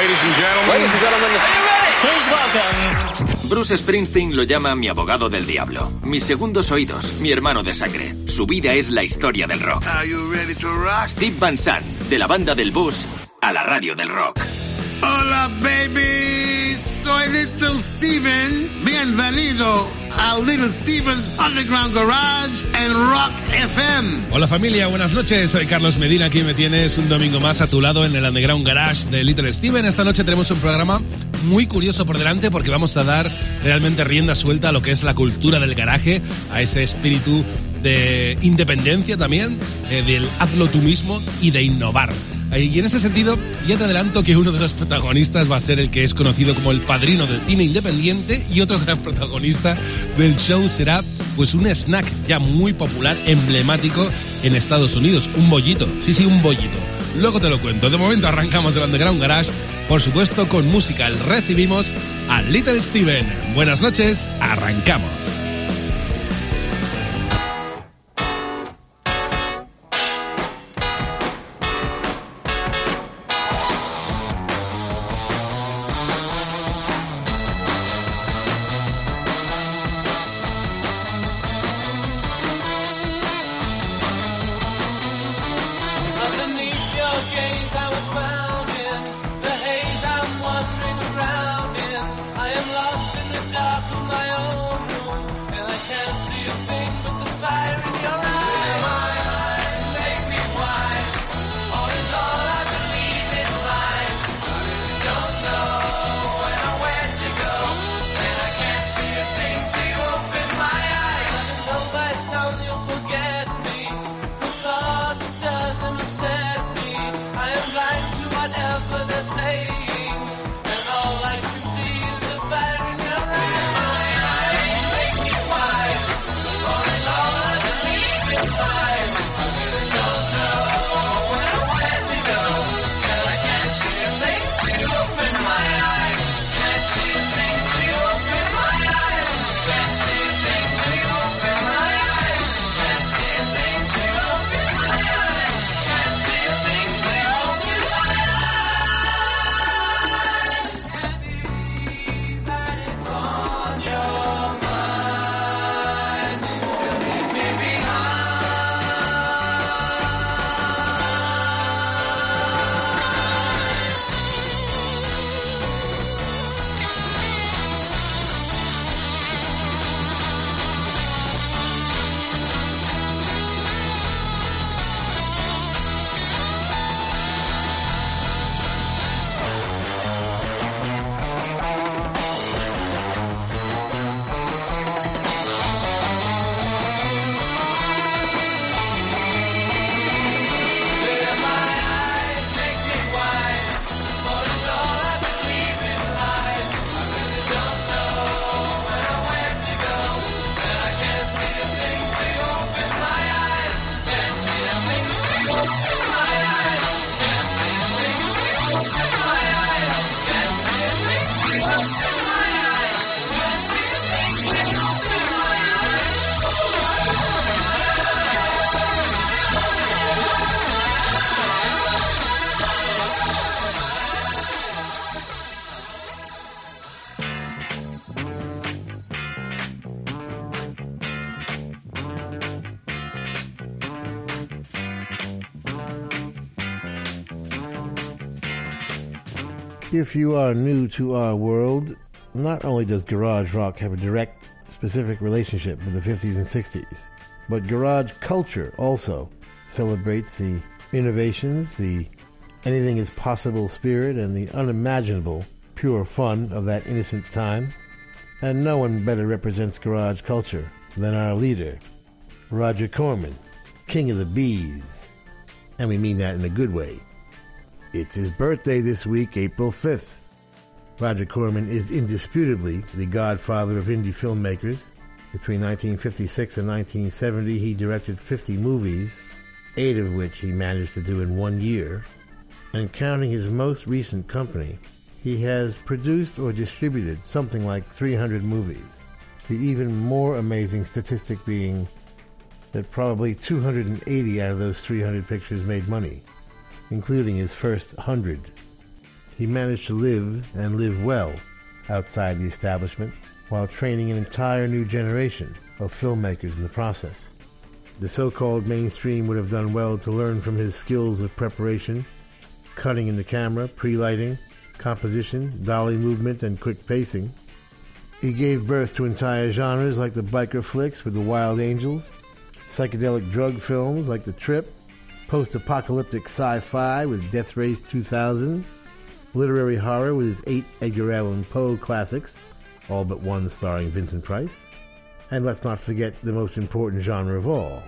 Ladies and gentlemen. Ladies and gentlemen. Are you ready? Please welcome. Bruce Springsteen lo llama mi abogado del diablo, mis segundos oídos, mi hermano de sangre. Su vida es la historia del rock. Are you ready to rock? Steve Van Sant, de la banda del bus a la radio del rock. Hola, baby. Soy Little Steven. Bienvenido a Little Steven's Underground Garage en Rock FM. Hola familia, buenas noches. Soy Carlos Medina. Aquí me tienes un domingo más a tu lado en el Underground Garage de Little Steven. Esta noche tenemos un programa muy curioso por delante porque vamos a dar realmente rienda suelta a lo que es la cultura del garaje, a ese espíritu de independencia también, eh, del hazlo tú mismo y de innovar. Y en ese sentido, ya te adelanto que uno de los protagonistas va a ser el que es conocido como el padrino del cine independiente y otro gran protagonista del show será pues un snack ya muy popular, emblemático en Estados Unidos, un bollito. Sí, sí, un bollito. Luego te lo cuento. De momento arrancamos el Underground Garage, por supuesto con musical. Recibimos a Little Steven. Buenas noches, arrancamos. If you are new to our world, not only does garage rock have a direct, specific relationship with the 50s and 60s, but garage culture also celebrates the innovations, the anything is possible spirit, and the unimaginable pure fun of that innocent time. And no one better represents garage culture than our leader, Roger Corman, King of the Bees. And we mean that in a good way. It's his birthday this week, April 5th. Roger Corman is indisputably the godfather of indie filmmakers. Between 1956 and 1970, he directed 50 movies, eight of which he managed to do in one year. And counting his most recent company, he has produced or distributed something like 300 movies. The even more amazing statistic being that probably 280 out of those 300 pictures made money, including his first 100. he managed to live and live well outside the establishment while training an entire new generation of filmmakers in the process. The so called mainstream would have done well to learn from his skills of preparation, cutting in the camera, pre lighting, composition, dolly movement, and quick pacing. He gave birth to entire genres like the biker flicks with the Wild Angels, psychedelic drug films like The Trip, post apocalyptic sci fi with Death Race 2000, literary horror with his eight Edgar Allan Poe classics, all but one starring Vincent Price, and let's not forget the most important genre of all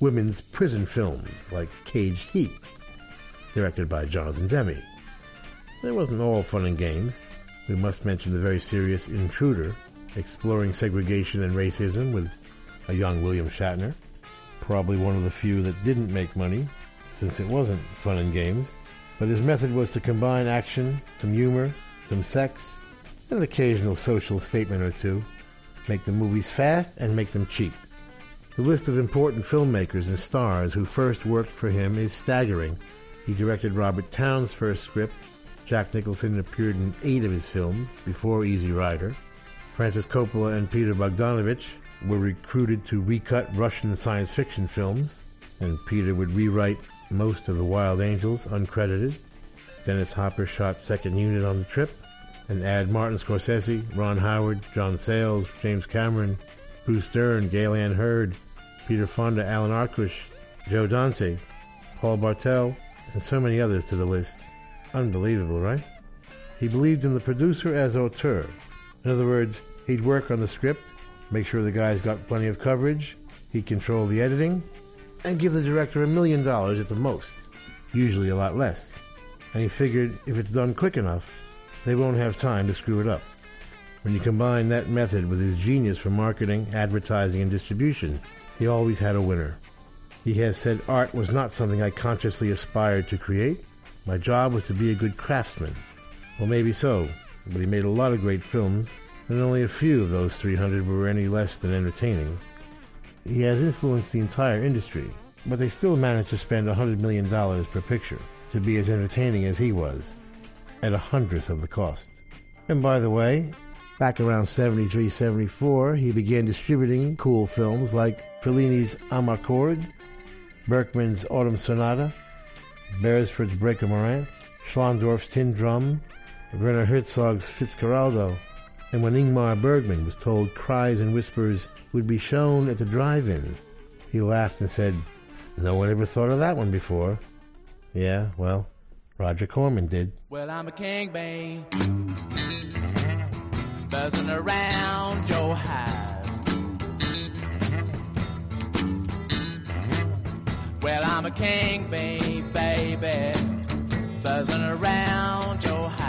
women's prison films like Caged Heat, directed by Jonathan Demme. There wasn't all fun and games. We must mention the very serious Intruder, exploring segregation and racism with a young William Shatner, probably one of the few that didn't make money, since it wasn't fun and games. But his method was to combine action, some humor, some sex, and an occasional social statement or two, make the movies fast and make them cheap. The list of important filmmakers and stars who first worked for him is staggering. He directed Robert Towne's first script. Jack Nicholson appeared in eight of his films before Easy Rider. Francis Coppola and Peter Bogdanovich were recruited to recut Russian science fiction films, and Peter would rewrite most of The Wild Angels uncredited. Dennis Hopper shot second unit on the trip, and add Martin Scorsese, Ron Howard, John Sayles, James Cameron, Bruce Dern, Gale Anne Hurd, Peter Fonda, Alan Arkush, Joe Dante, Paul Bartel, and so many others to the list. Unbelievable, right? He believed in the producer as auteur. In other words, he'd work on the script, make sure the guys got plenty of coverage, he'd control the editing, and give the director a million dollars at the most, usually a lot less. And he figured if it's done quick enough, they won't have time to screw it up. When you combine that method with his genius for marketing, advertising, and distribution, he always had a winner. He has said art was not something I consciously aspired to create. My job was to be a good craftsman. Well, maybe so, but he made a lot of great films, and only a few of those 300 were any less than entertaining. He has influenced the entire industry, but they still managed to spend $100 million per picture to be as entertaining as he was, at a hundredth of the cost. And by the way, back around 73 74, he began distributing cool films like Fellini's Amarcord, Bergman's Autumn Sonata, Beresford's Breaker Morant, Schlöndorff's Tin Drum, Werner Herzog's Fitzcarraldo, and when Ingmar Bergman was told Cries and Whispers would be shown at the drive-in, he laughed and said, No one ever thought of that one before. Yeah, well, Roger Corman did. Well, I'm a king. Buzzing around your. Well, I'm a king, baby. Buzzing around your hive.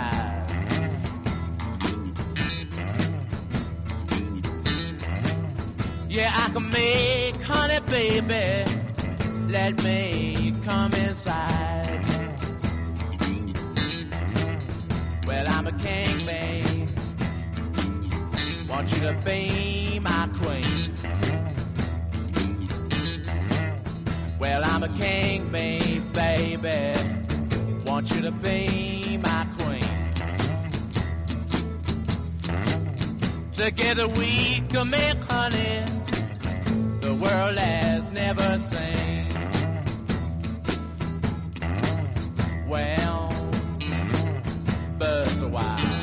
Yeah, I can make honey, baby. Let me come inside. Well, I'm a king, babe. Want you to be my queen. Well, I'm a king, babe, baby. Want you to be my queen. Together we can make honey the world has never seen. Well, buzz a while.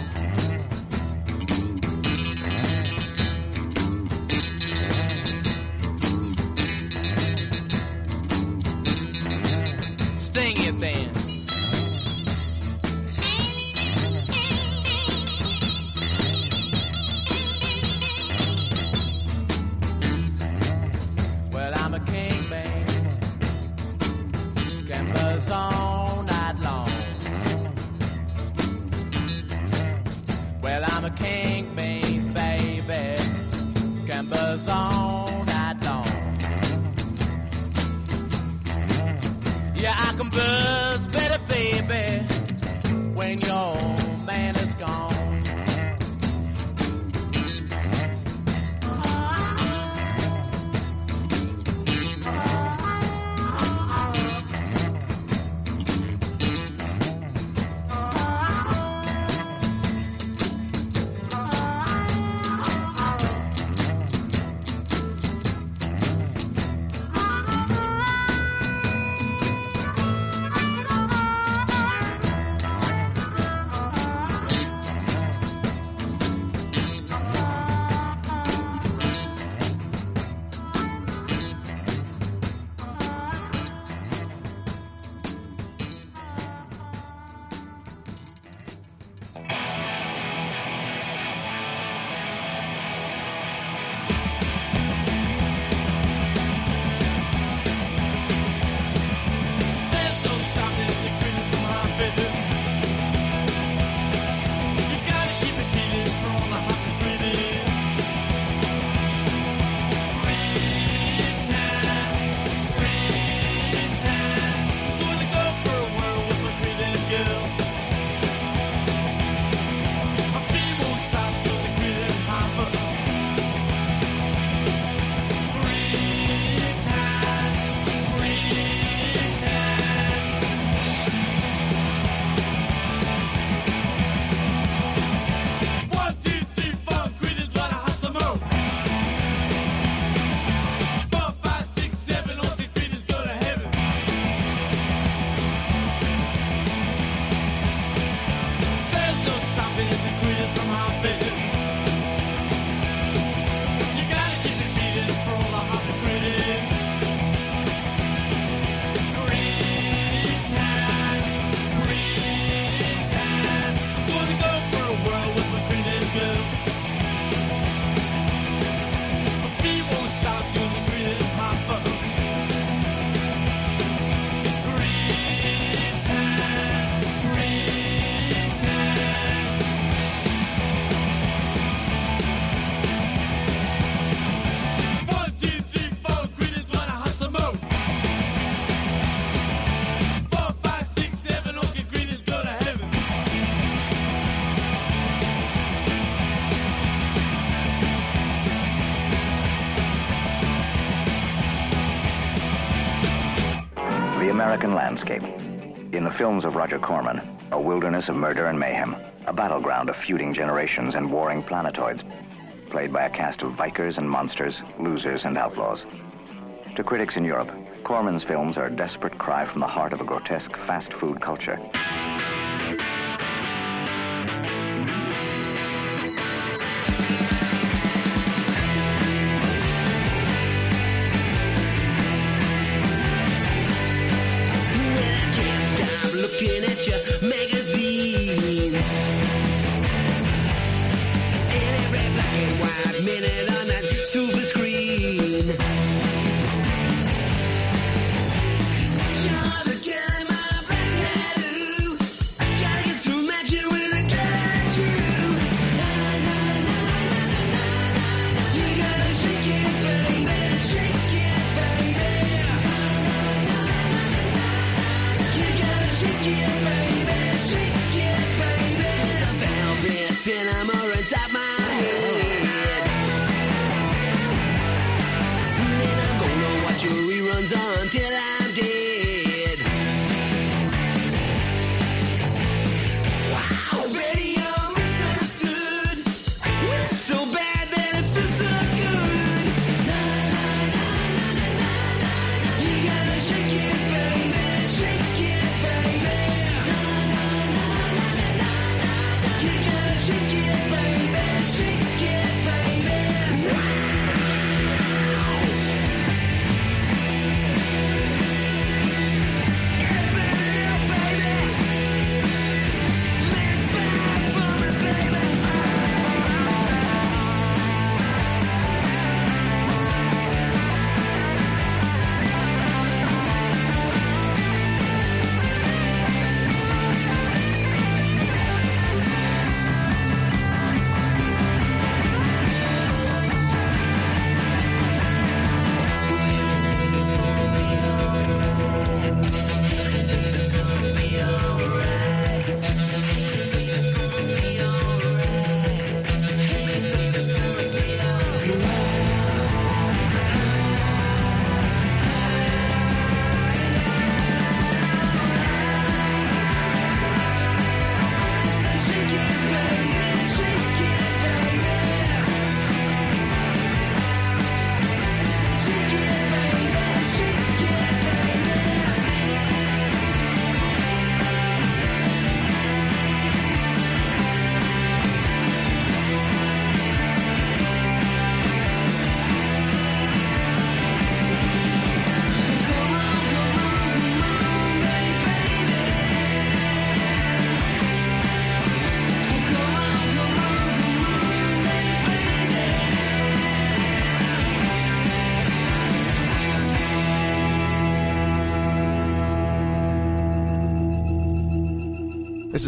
The films of Roger Corman, a wilderness of murder and mayhem, a battleground of feuding generations and warring planetoids, played by a cast of vikers and monsters, losers and outlaws. To critics in Europe, Corman's films are a desperate cry from the heart of a grotesque fast food culture.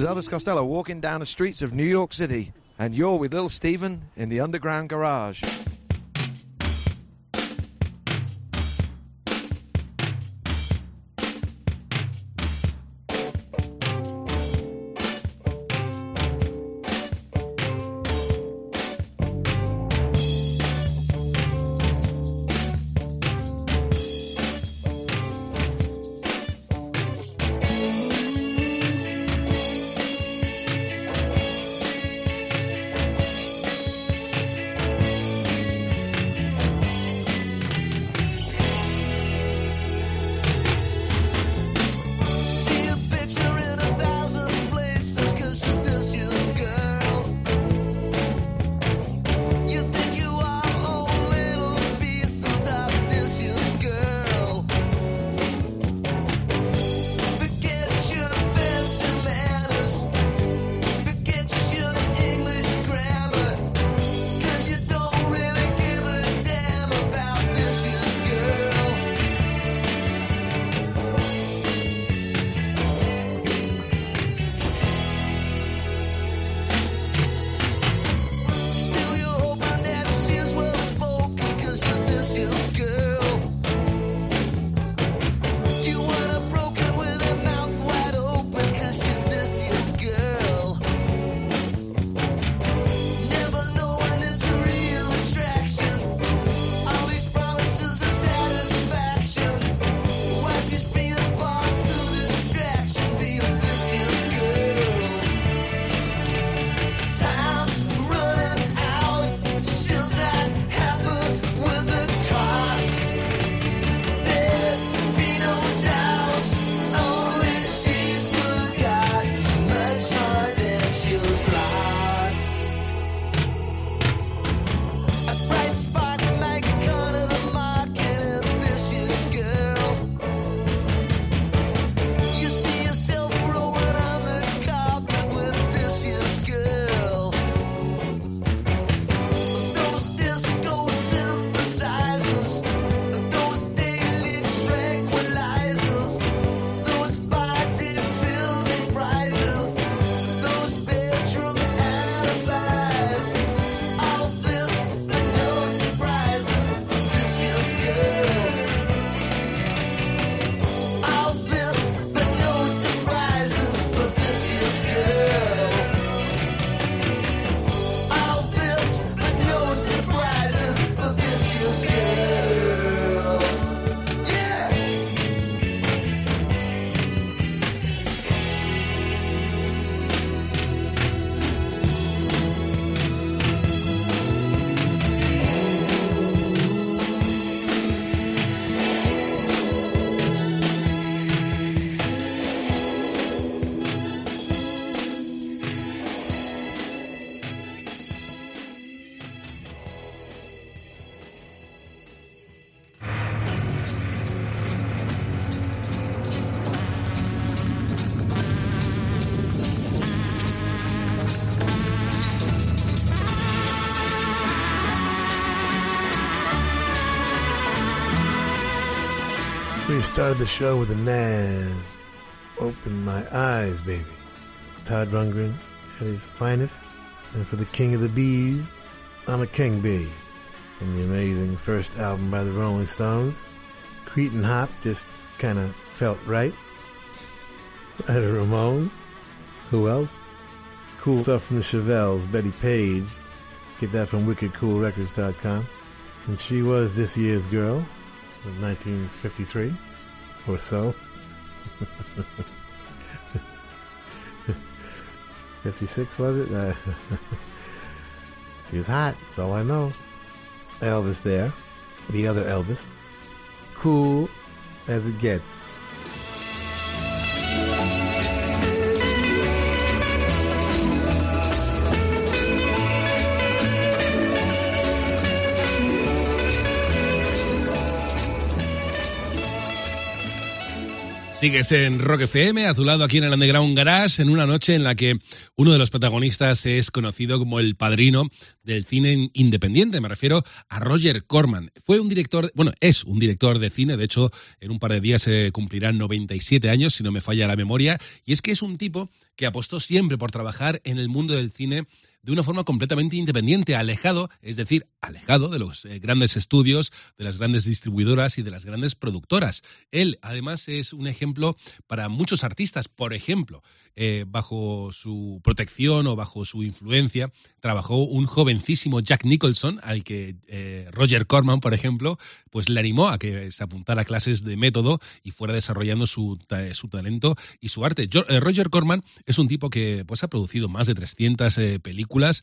Is Elvis Costello walking down the streets of New York City, and you're with Little Steven in the Underground Garage. Started the show with a Nazz. Open my eyes, baby. Todd Rundgren at his finest. And for the king of the bees, I'm a king bee. From the amazing first album by the Rolling Stones, Cretin Hop just kind of felt right. By the Ramones. Who else? Cool stuff from the Chevelles, Betty Page. Get that from wickedcoolrecords.com. And she was this year's girl of 1953 or so. 56 was it? Uh, she was hot, that's all I know. Elvis there, the other Elvis. Cool as it gets. Sigues en Rock FM, a tu lado aquí en el Underground Garage, en una noche en la que uno de los protagonistas es conocido como el padrino del cine independiente. Me refiero a Roger Corman. Fue un director, bueno, es un director de cine, de hecho, en un par de días se cumplirán 97 años, si no me falla la memoria, y es que es un tipo que apostó siempre por trabajar en el mundo del cine de una forma completamente independiente, alejado, es decir, alejado de los eh, grandes estudios, de las grandes distribuidoras y de las grandes productoras. Él, además, es un ejemplo para muchos artistas. Por ejemplo, eh, bajo su protección o bajo su influencia, trabajó un jovencísimo Jack Nicholson, al que eh, Roger Corman, por ejemplo, pues le animó a que se apuntara a clases de método y fuera desarrollando su, su talento y su arte. Eh, Roger Corman es un tipo que pues, ha producido más de 300 eh, películas,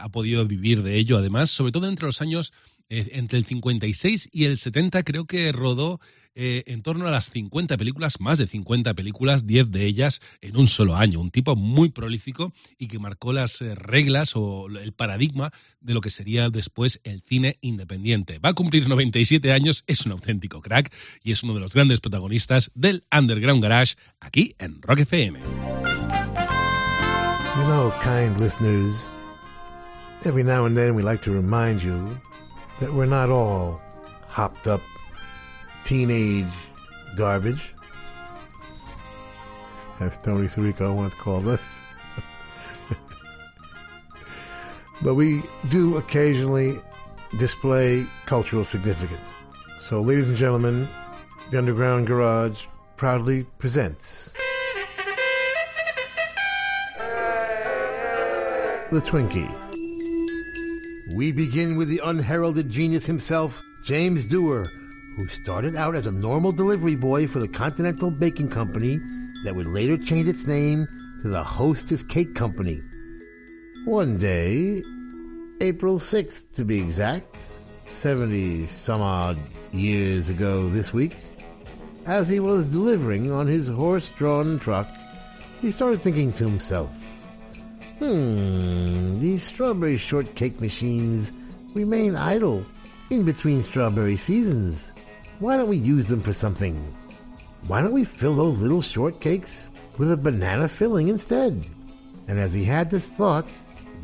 ha podido vivir de ello, además, sobre todo entre los años entre el 56 y el 70 creo que rodó eh, en torno a las 50 películas, más de 50 películas, 10 de ellas en un solo año. Un tipo muy prolífico y que marcó las eh, reglas o el paradigma de lo que sería después el cine independiente. Va a cumplir 97 años, es un auténtico crack y es uno de los grandes protagonistas del Underground Garage aquí en Rock FM. You know, kind listeners, every now and then we like to remind you that we're not all hopped up teenage garbage, as Tony Sirico once called us. but we do occasionally display cultural significance. So, ladies and gentlemen, the Underground Garage proudly presents. the Twinkie. We begin with the unheralded genius himself, James Dewar, who started out as a normal delivery boy for the Continental Baking Company that would later change its name to the Hostess Cake Company. One day, April 6th to be exact, 70 some odd years ago this week, as he was delivering on his horse drawn truck, he started thinking to himself, Hmm, these strawberry shortcake machines remain idle in between strawberry seasons. Why don't we use them for something? Why don't we fill those little shortcakes with a banana filling instead? And as he had this thought,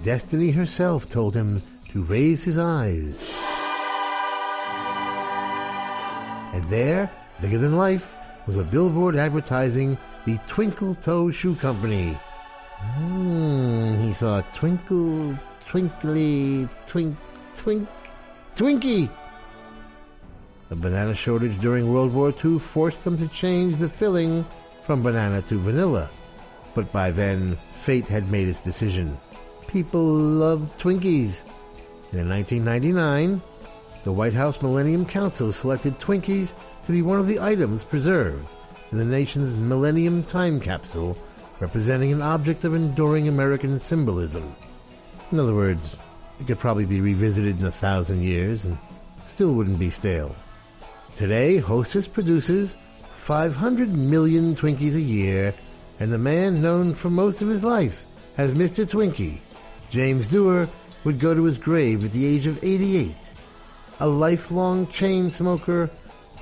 Destiny herself told him to raise his eyes. And there, bigger than life, was a billboard advertising the Twinkle Toe Shoe Company. Hmm, he saw twinkle, twinkly, twink, twink, Twinkie. The banana shortage during World War II forced them to change the filling from banana to vanilla. But by then, fate had made its decision. People loved Twinkies. And in 1999, the White House Millennium Council selected Twinkies to be one of the items preserved in the nation's Millennium Time Capsule, representing an object of enduring American symbolism. In other words, it could probably be revisited in a thousand years and still wouldn't be stale. Today, Hostess produces 500 million Twinkies a year, and the man known for most of his life as Mr. Twinkie, James Dewar, would go to his grave at the age of 88, a lifelong chain smoker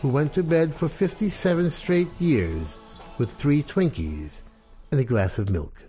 who went to bed for 57 straight years with three Twinkies and a glass of milk.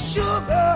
sugar.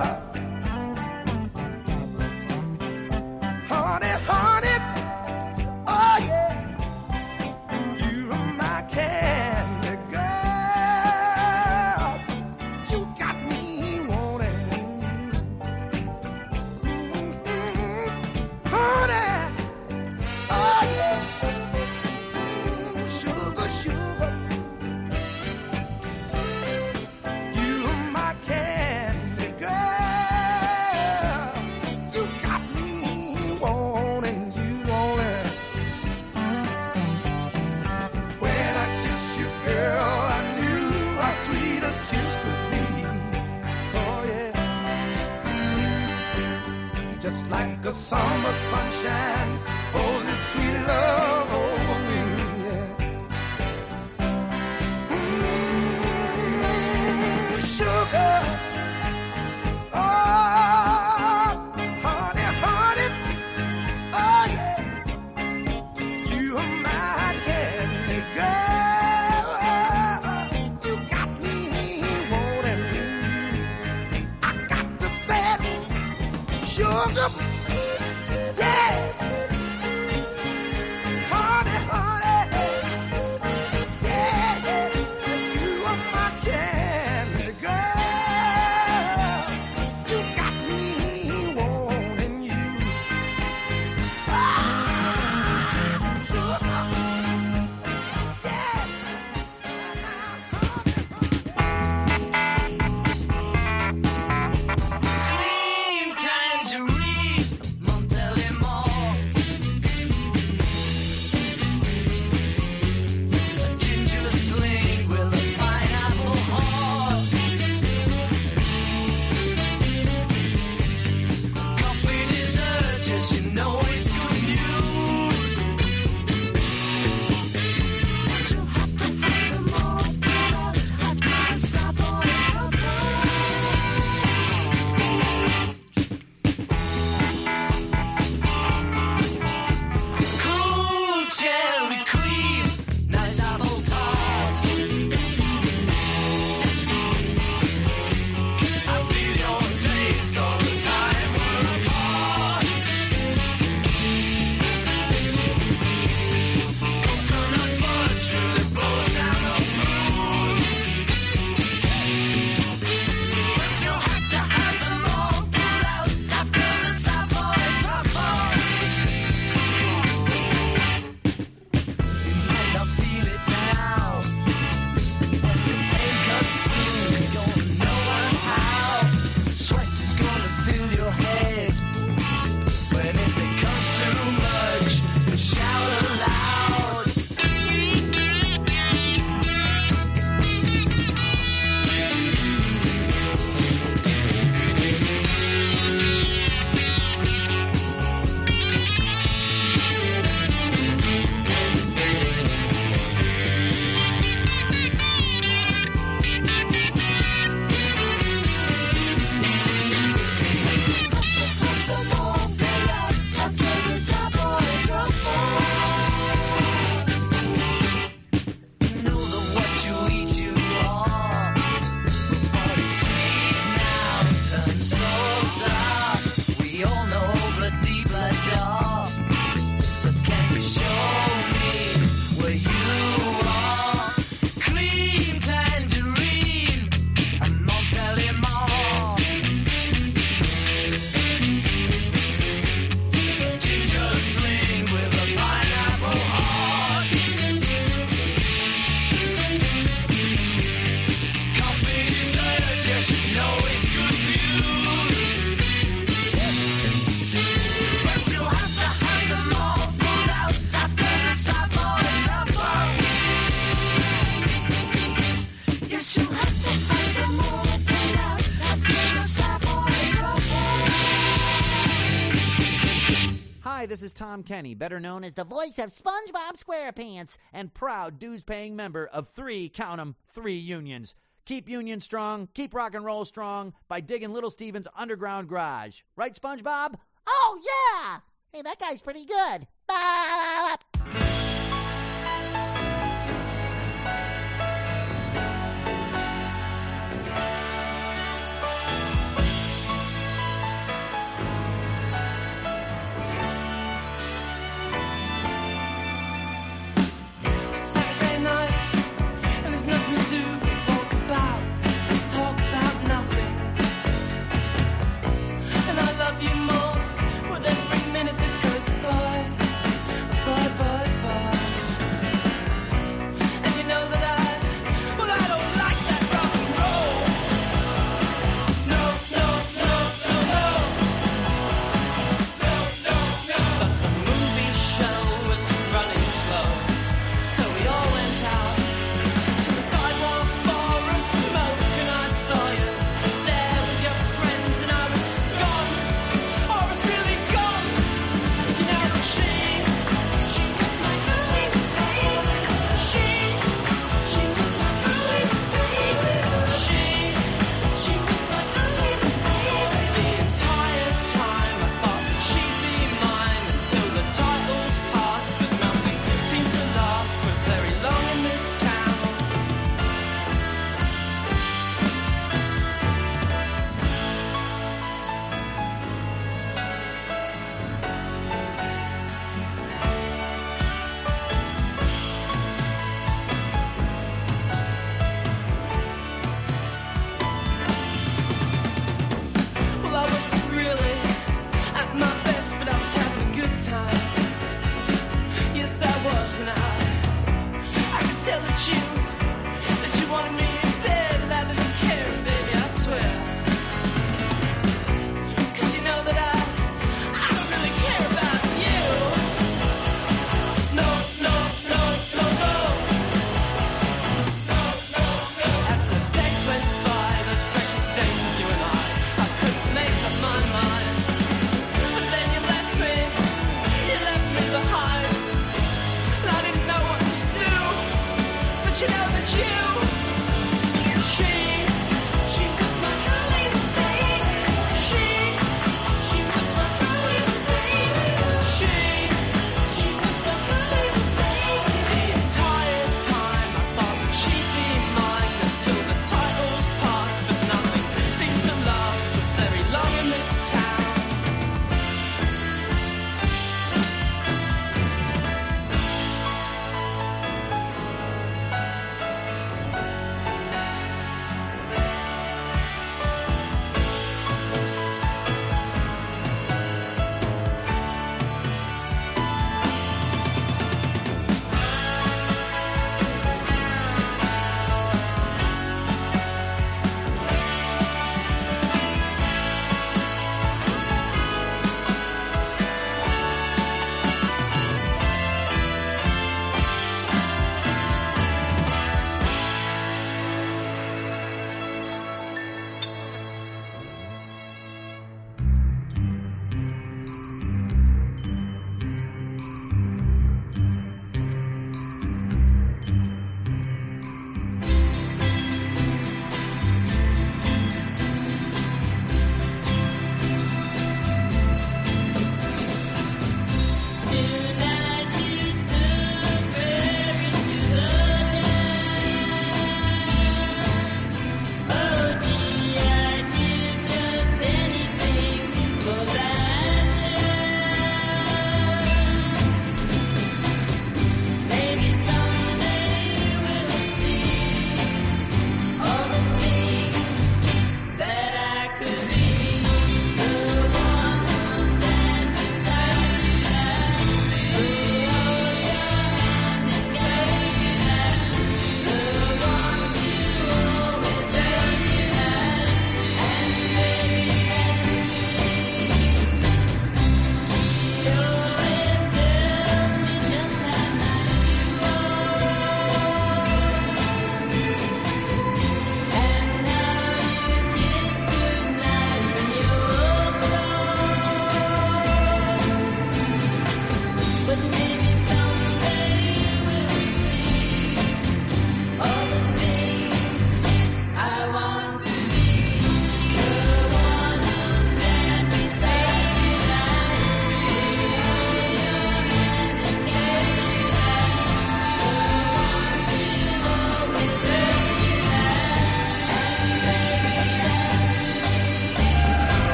Tom Kenny, better known as the voice of SpongeBob SquarePants and proud dues paying member of three, count 'em, three unions. Keep Union strong, keep rock and roll strong by digging Little Steven's underground garage. Right, SpongeBob? Oh, yeah! Hey, that guy's pretty good. Bye!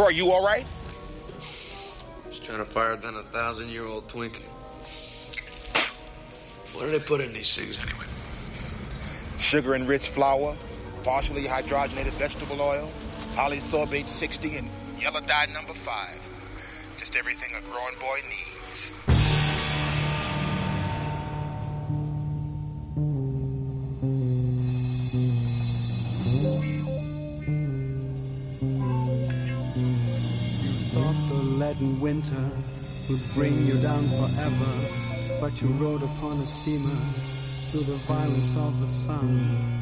Roy, you all right? Just trying to fire than a thousand year old Twinkie. What do they put in these cigs anyway? Sugar enriched flour, partially hydrogenated vegetable oil, polysorbate 60, and yellow dye number 5. Just everything a growing boy needs. Winter would bring you down forever, but you rode upon a steamer to the violence of the sun.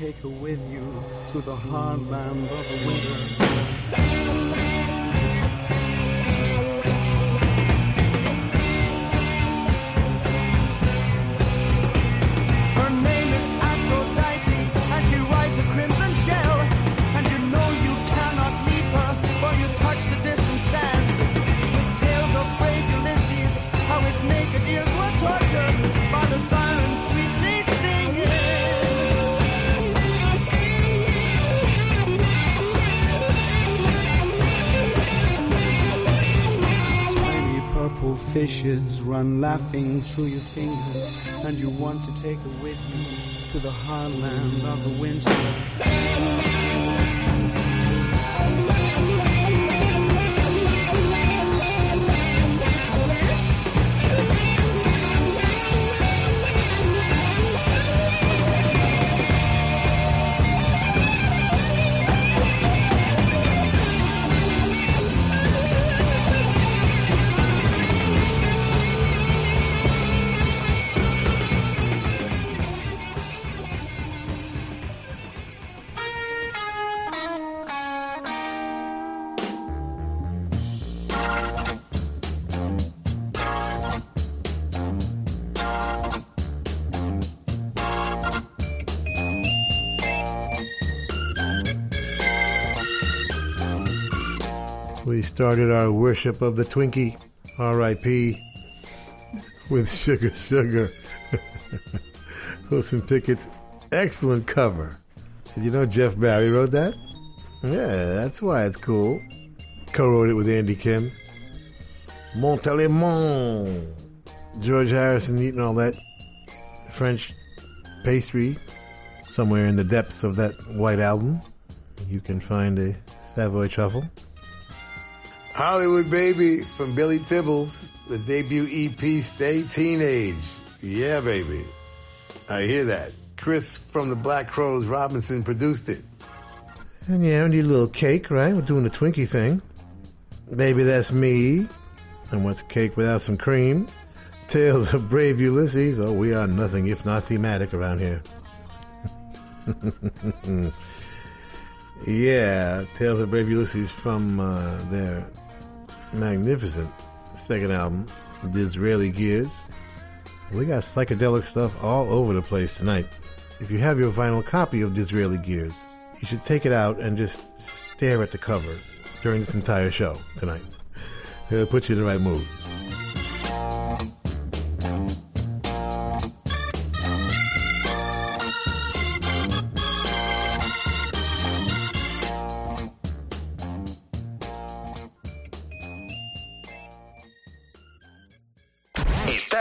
Take her with you to the hard land of the winter. Run laughing through your fingers, and you want to take her with you to the hard land of the winter. We started our worship of the Twinkie, R.I.P., with Sugar Sugar. Wilson Pickett's excellent cover. Did you know Jeff Barry wrote that? Yeah, that's why it's cool. Co-wrote it with Andy Kim. Montalemon. George Harrison eating all that French pastry somewhere in the depths of that white album. You can find a Savoy truffle. Hollywood Baby from Billy Tibbals, the debut EP Stay Teenage. Yeah, baby. I hear that. Chris from the Black Crowes Robinson produced it. And yeah, we need a little cake, right? We're doing the Twinkie thing. Baby, that's me. And what's cake without some cream? Tales of Brave Ulysses. Oh, we are nothing if not thematic around here. yeah, Tales of Brave Ulysses from uh, their magnificent second album, Disraeli Gears. We got psychedelic stuff all over the place tonight. If you have your vinyl copy of Disraeli Gears, you should take it out and just stare at the cover during this entire show tonight. It'll put you in the right mood.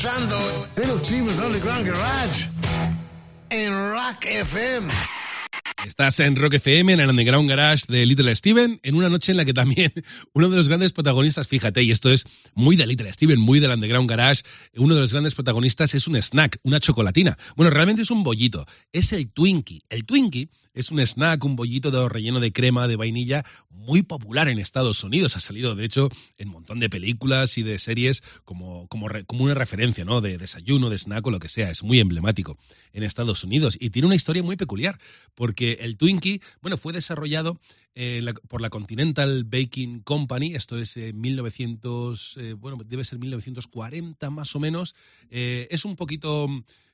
Little Steven's Underground Garage en Rock FM. Estás en Rock FM, en el Underground Garage de Little Steven, en una noche en la que también uno de los grandes protagonistas, fíjate, y esto es muy de Little Steven, muy del Underground Garage, uno de los grandes protagonistas es un snack, una chocolatina. Bueno, realmente es un bollito, es el Twinkie. El Twinkie es un snack, un bollito de relleno de crema, de vainilla, muy popular en Estados Unidos. Ha salido, de hecho, en un montón de películas y de series como, como, como una referencia, ¿no? De desayuno, de snack o lo que sea. Es muy emblemático en Estados Unidos y tiene una historia muy peculiar, porque el Twinkie, bueno, fue desarrollado eh, por la Continental Baking Company, esto es eh, 1900, eh, bueno, debe ser 1940 más o menos. Eh, es un poquito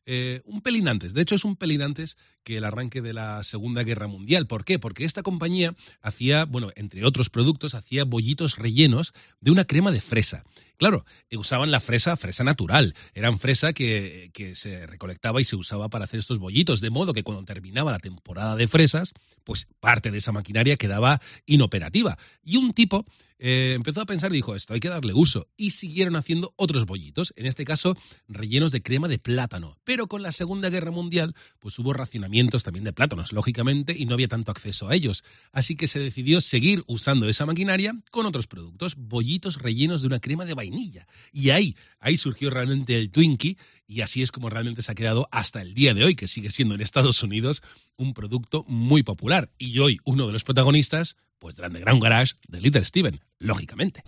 eh, un pelín antes. De hecho, es un pelín antes que el arranque de la Segunda Guerra Mundial. ¿Por qué? Porque esta compañía hacía, bueno, entre otros productos, hacía bollitos rellenos de una crema de fresa. Claro, usaban la fresa, fresa natural. Eran fresa que, que se recolectaba y se usaba para hacer estos bollitos, de modo que cuando terminaba la temporada de fresas, pues parte de esa maquinaria quedaba inoperativa. Y un tipo eh, empezó a pensar y dijo, esto hay que darle uso. Y siguieron haciendo otros bollitos, en este caso rellenos de crema de plátano. Pero con la Segunda Guerra Mundial, pues hubo racionamientos también de plátanos, lógicamente, y no había tanto acceso a ellos. Así que se decidió seguir usando esa maquinaria con otros productos, bollitos rellenos de una crema de vainilla. Y ahí, ahí surgió realmente el Twinkie, y así es como realmente se ha quedado hasta el día de hoy, que sigue siendo en Estados Unidos un producto muy popular. Y hoy uno de los protagonistas, pues del Underground Garage de Little Steven, lógicamente.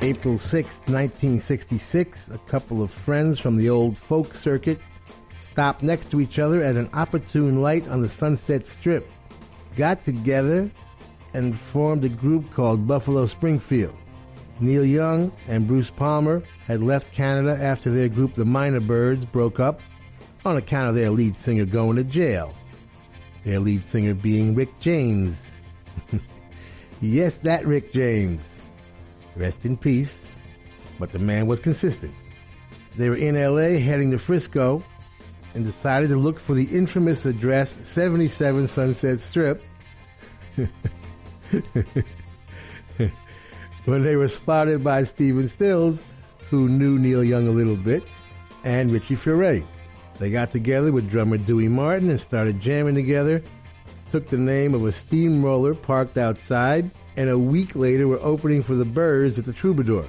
April 6, 1966, a couple of friends from the old folk circuit stopped next to each other at an opportune light on the Sunset Strip, got together, and formed a group called Buffalo Springfield. Neil Young and Bruce Palmer had left Canada after their group, the Mynah Birds, broke up on account of their lead singer going to jail. Their lead singer being Rick James. yes, that Rick James. Rest in peace. But the man was consistent. They were in LA heading to Frisco and decided to look for the infamous address 77 Sunset Strip. when they were spotted by Stephen Stills, who knew Neil Young a little bit, and Richie Furay. They got together with drummer Dewey Martin and started jamming together, took the name of a steamroller parked outside, and a week later were opening for the Byrds at the Troubadour.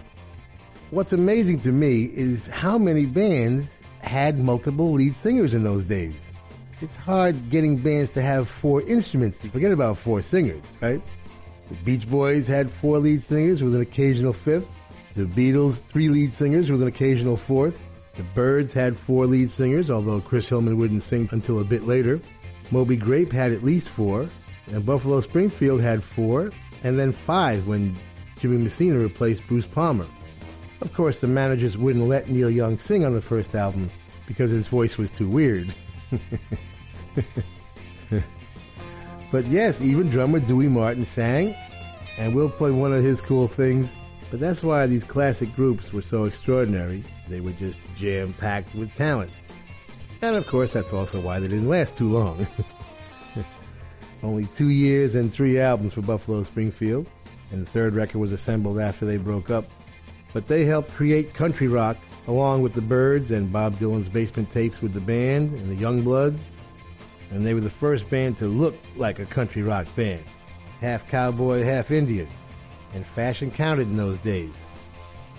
What's amazing to me is how many bands had multiple lead singers in those days. It's hard getting bands to have four instruments. Forget about four singers, right? The Beach Boys had four lead singers with an occasional fifth. The Beatles, three lead singers with an occasional fourth. The Byrds had four lead singers, although Chris Hillman wouldn't sing until a bit later. Moby Grape had at least four. And Buffalo Springfield had four, and then five when Jimmy Messina replaced Bruce Palmer. Of course, the managers wouldn't let Neil Young sing on the first album because his voice was too weird. but yes, even drummer Dewey Martin sang, and we'll play one of his cool things. But that's why these classic groups were so extraordinary. They were just jam packed with talent. And of course, that's also why they didn't last too long. Only two years and three albums for Buffalo Springfield, and the third record was assembled after they broke up. But they helped create country rock along with the Byrds and Bob Dylan's basement tapes with the band and the Youngbloods. And they were the first band to look like a country rock band. Half cowboy, half Indian. And fashion counted in those days.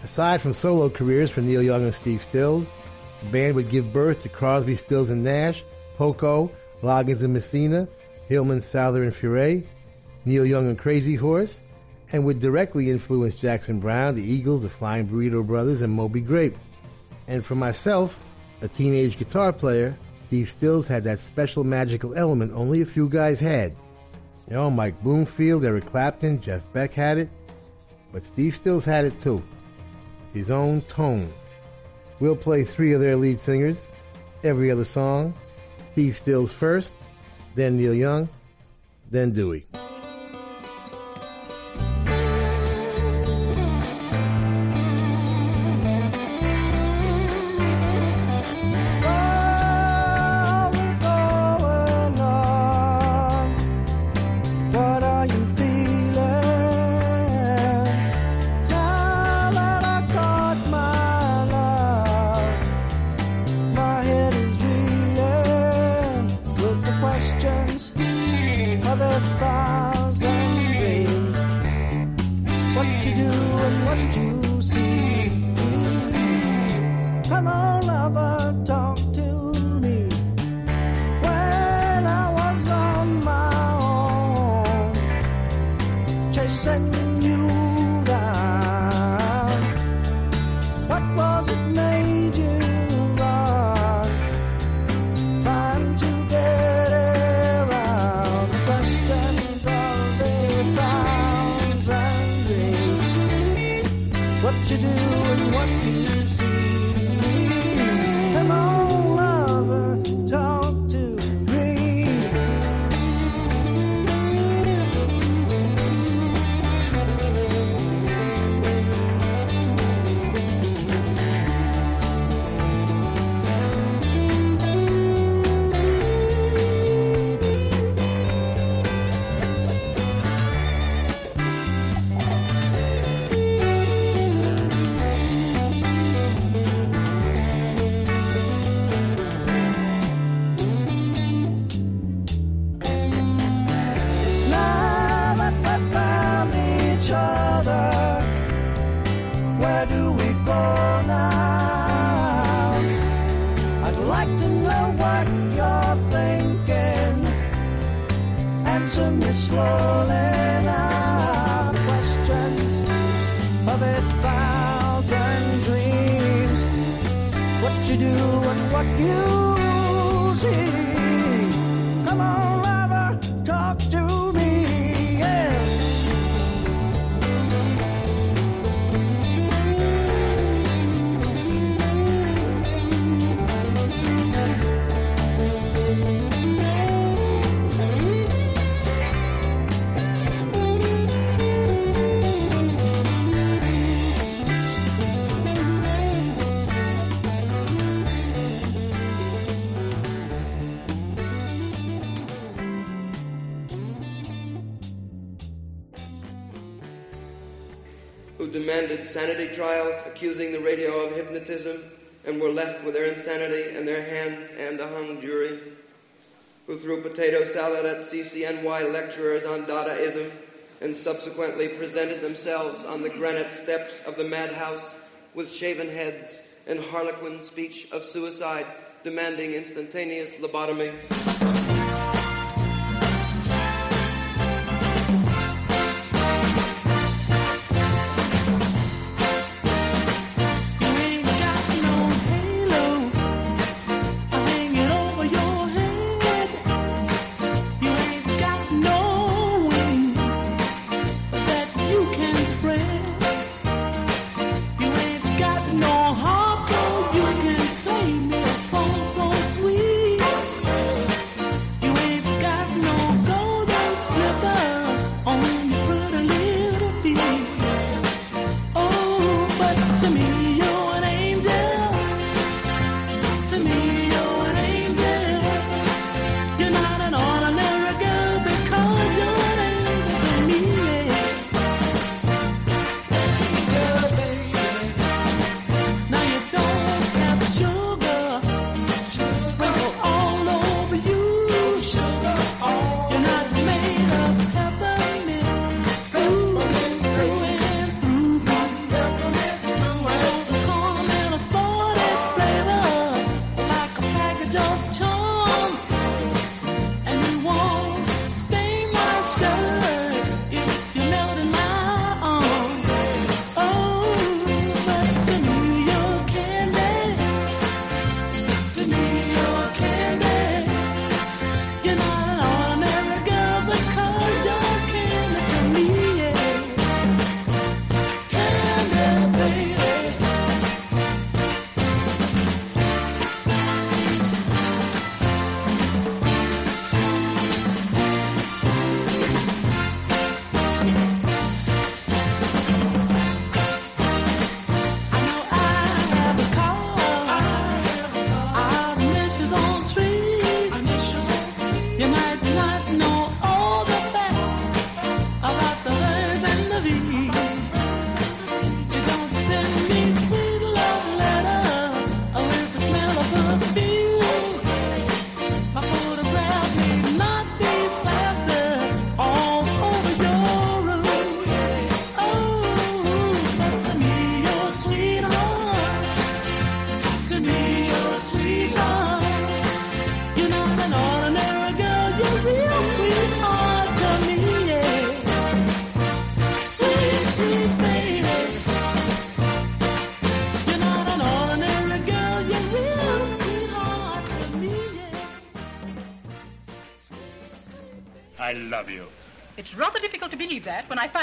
Aside from solo careers for Neil Young and Steve Stills, the band would give birth to Crosby, Stills and Nash, Poco, Loggins and Messina, Hillman, Souther and Furay, Neil Young and Crazy Horse, and would directly influence Jackson Browne, the Eagles, the Flying Burrito Brothers, and Moby Grape. And for myself, a teenage guitar player, Steve Stills had that special magical element only a few guys had. You know, Mike Bloomfield, Eric Clapton, Jeff Beck had it, but Steve Stills had it too. His own tone. We'll play three of their lead singers, every other song. Steve Stills first, then Neil Young, then Dewey. Demanded sanity trials accusing the radio of hypnotism and were left with their insanity in their hands and a hung jury, who threw potato salad at CCNY lecturers on Dadaism and subsequently presented themselves on the granite steps of the madhouse with shaven heads and harlequin speech of suicide demanding instantaneous lobotomy.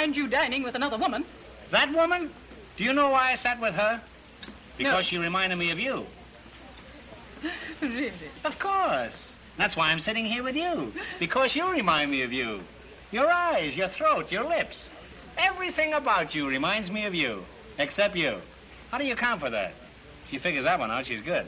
Find you dining with another woman. That woman? Do you know why I sat with her? Because No. she reminded me of you. really? Of course. That's why I'm sitting here with you. Because you remind me of you. Your eyes, your throat, your lips. Everything about you reminds me of you. Except you. How do you account for that? She figures that one out, she's good.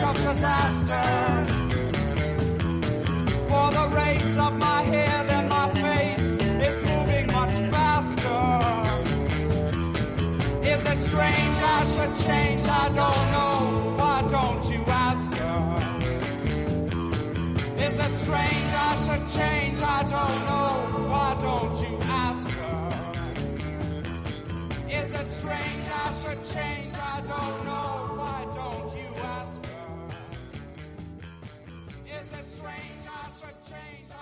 of disaster. For the race of my head and my face is moving much faster. Is it strange I should change? I don't know. Why don't you ask her? Is it strange I should change? I don't know. Why don't you ask her? Is it strange I should change? I don't know. for change.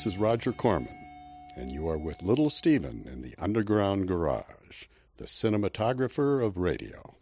This is Roger Corman, and you are with Little Steven in the Underground Garage, the cinematographer of radio.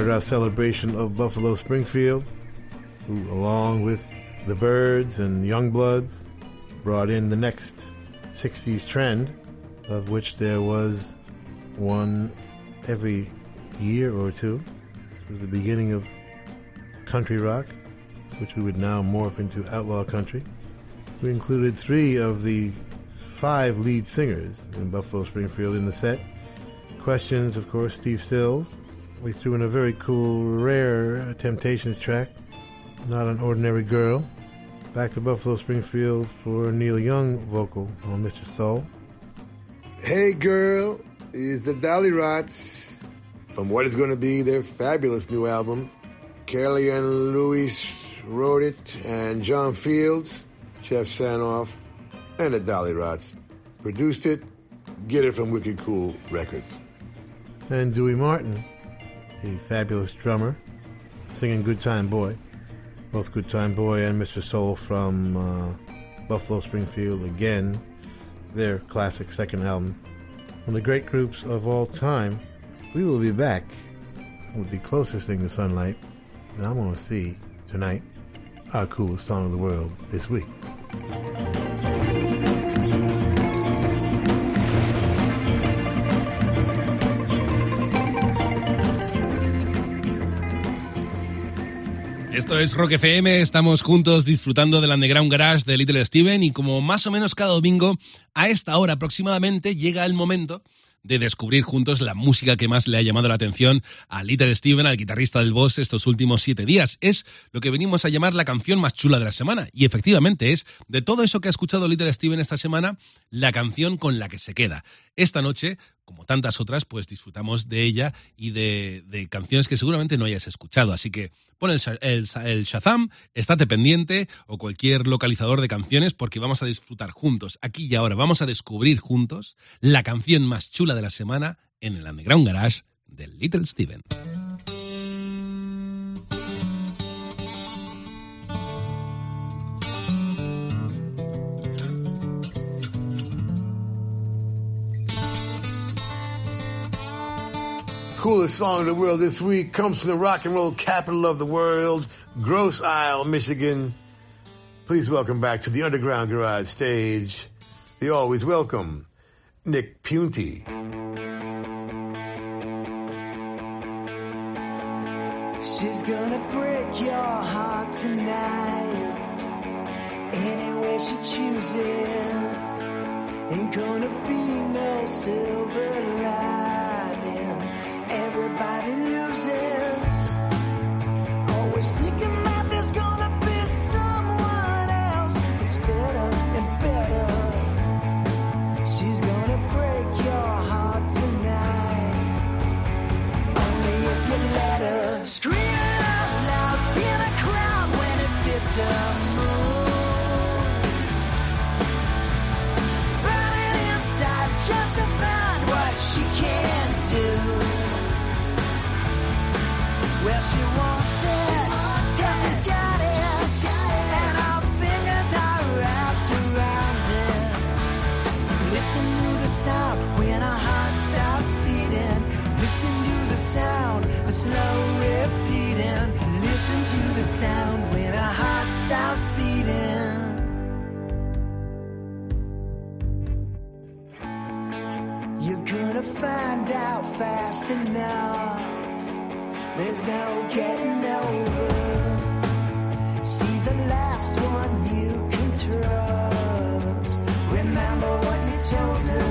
Started our celebration of Buffalo Springfield, who, along with the Byrds and Youngbloods, brought in the next 60s trend, of which there was one every year or two. It was the beginning of country rock, which we would now morph into outlaw country. We included three of the five lead singers in Buffalo Springfield in the set. Questions, of course, Steve Stills. We threw in a very cool, rare Temptations track, Not an Ordinary Girl. Back to Buffalo Springfield for Neil Young vocal on Mr. Soul. Hey Girl is the Dollyrots from what is going to be their fabulous new album. Kelly and Louis wrote it, and John Fields, Jeff Sanoff, and the Dollyrots produced it. Get it from Wicked Cool Records. And Dewey Martin, the fabulous drummer, singing Good Time Boy. Both Good Time Boy and Mr. Soul from uh, Buffalo Springfield again, their classic second album. One of the great groups of all time. We will be back with the closest thing to sunlight that I'm going to see tonight. Our coolest song of the world this week. Esto es Rock FM, estamos juntos disfrutando del Underground Garage de Little Steven y como más o menos cada domingo, a esta hora aproximadamente llega el momento de descubrir juntos la música que más le ha llamado la atención a Little Steven, al guitarrista del Boss, estos últimos siete días. Es lo que venimos a llamar la canción más chula de la semana. Y efectivamente es, de todo eso que ha escuchado Little Steven esta semana, la canción con la que se queda. Esta noche, como tantas otras, pues disfrutamos de ella y de, canciones que seguramente no hayas escuchado. Así que pon el, el, el Shazam, estate pendiente o cualquier localizador de canciones porque vamos a disfrutar juntos, aquí y ahora, vamos a descubrir juntos la canción más chula de la semana en el Underground Garage de Little Steven. Coolest song in the world this week comes from the rock and roll capital of the world, Grosse Ile, Michigan. Please welcome back to the Underground Garage stage, the always welcome Nick Piunti. She's gonna break your heart tonight. Any way she chooses. Ain't gonna be no silver lining. Sound when our heart stops beating. You're gonna find out fast enough. There's no getting over. She's the last one you can trust. Remember what you told her.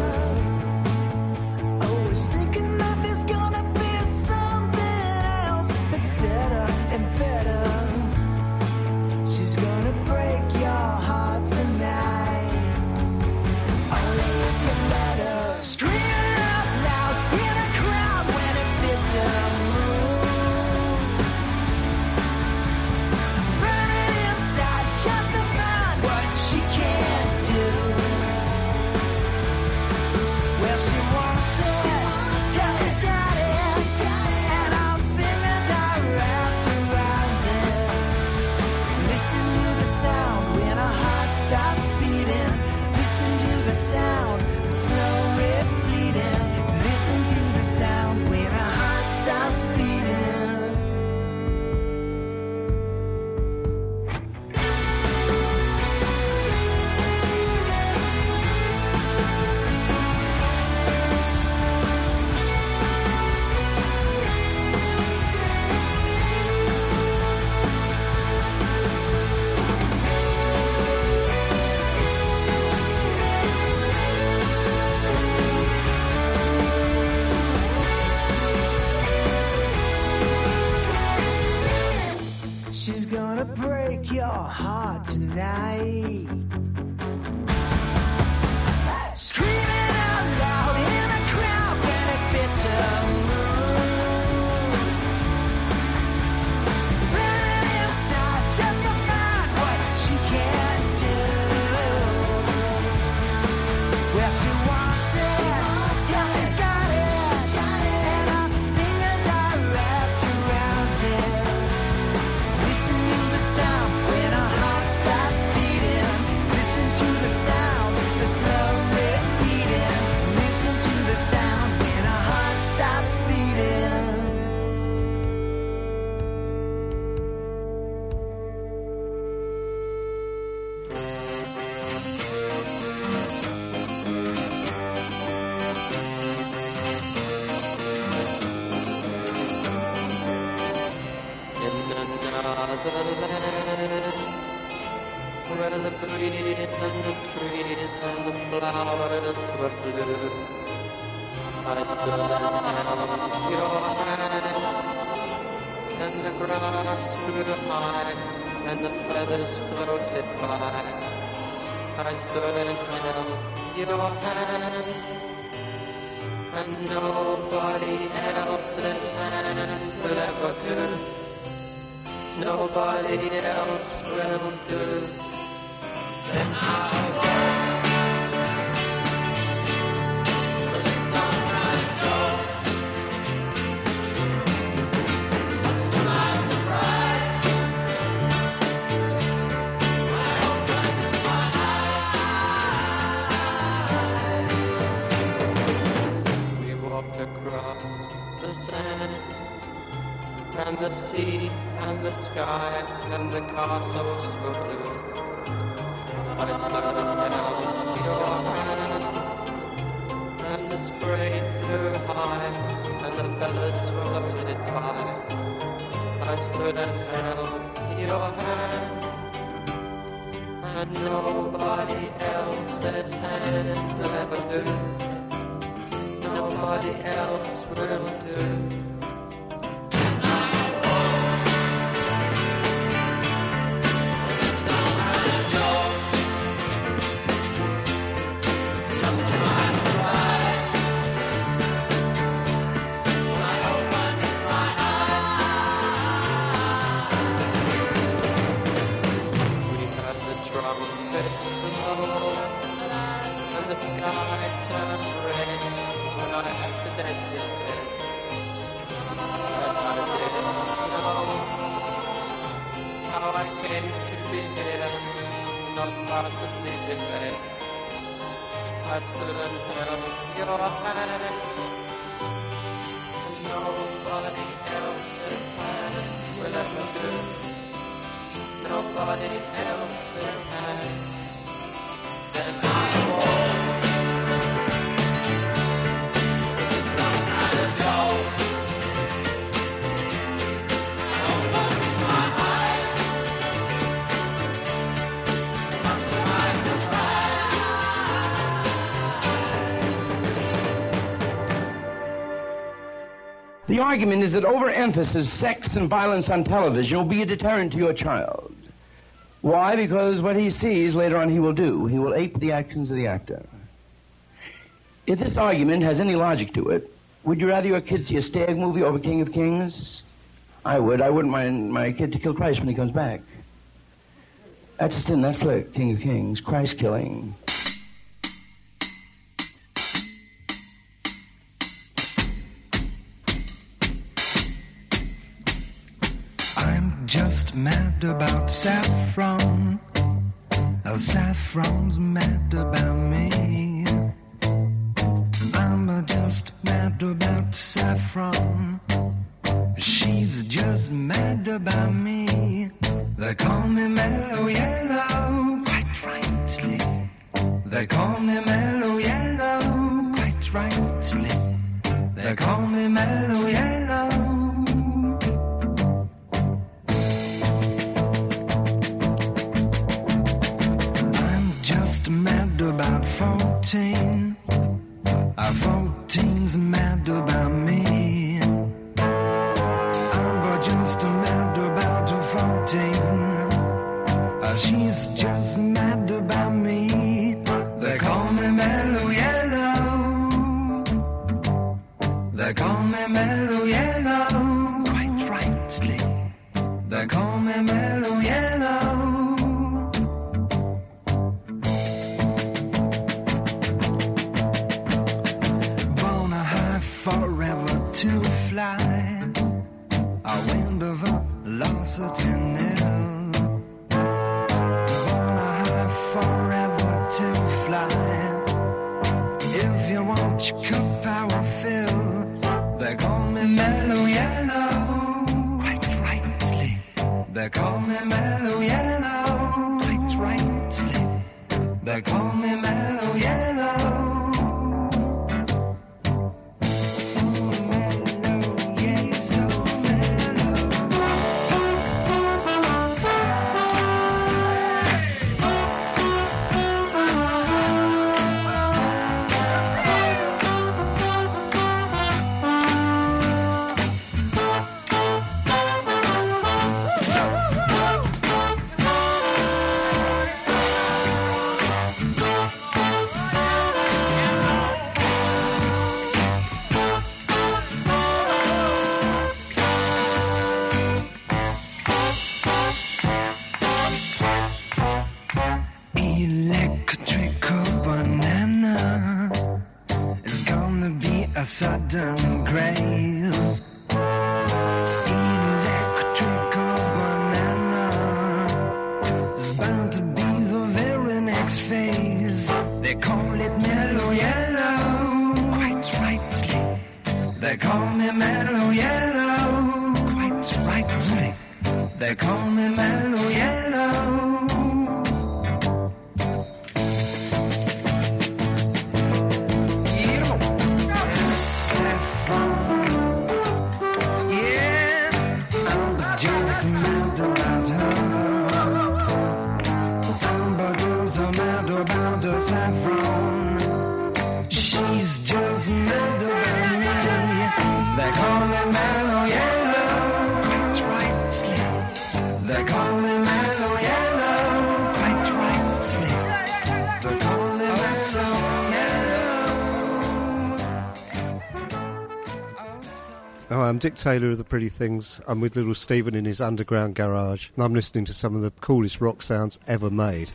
The argument is that overemphasis, sex, and violence on television will be a deterrent to your child. Why? Because what he sees later on he will do. He will ape the actions of the actor. If this argument has any logic to it, would you rather your kid see a stag movie over King of Kings? I would. I wouldn't mind my kid to kill Christ when he comes back. That's in that flick, King of Kings, Christ killing. Mad about saffron. Oh, saffron's mad about me. I'm just mad about saffron. She's just mad about me. They call me mellow yellow, quite rightly. They call me mellow yellow, quite rightly. They call me mellow yellow. about 14. Uh, 14's mad about me. I'm just mad about 14. Uh, she's just mad. so. Mellow Yellow. Quite rightly. They call me Mellow Yellow. Quite rightly. They call me Mellow Yellow. I'm Dick Taylor of The Pretty Things. I'm with little Steven in his underground garage, and I'm listening to some of the coolest rock sounds ever made.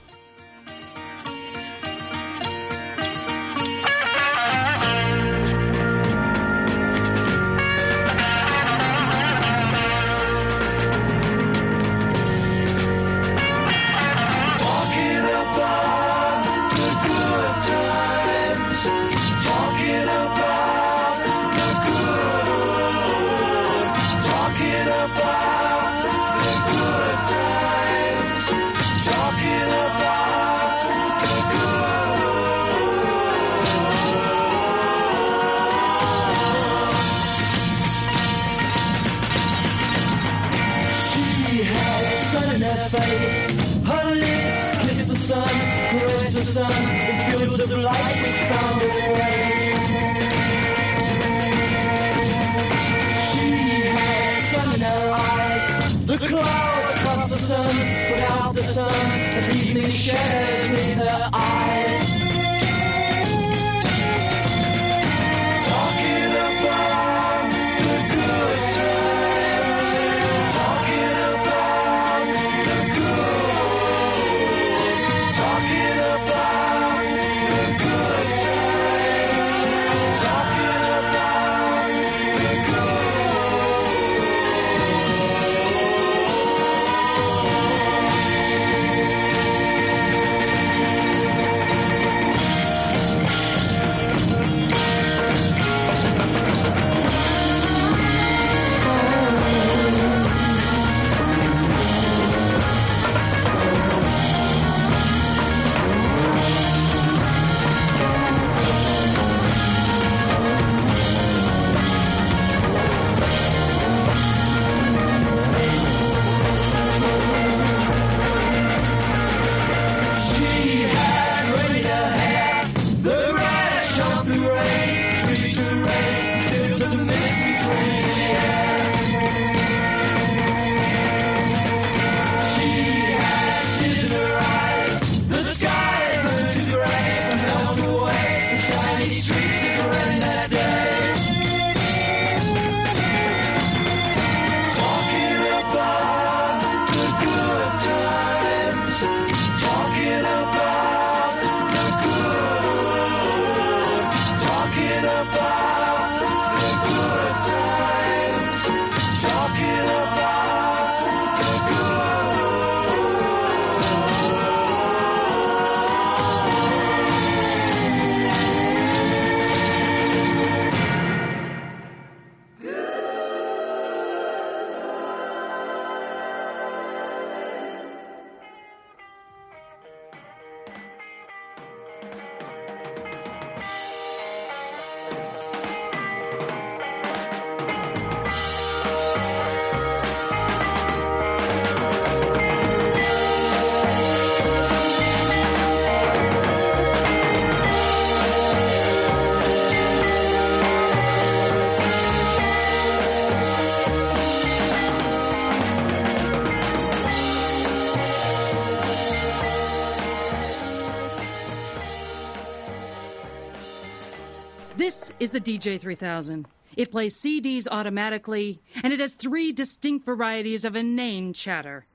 Is the DJ3000. It plays CDs automatically, and it has three distinct varieties of inane chatter.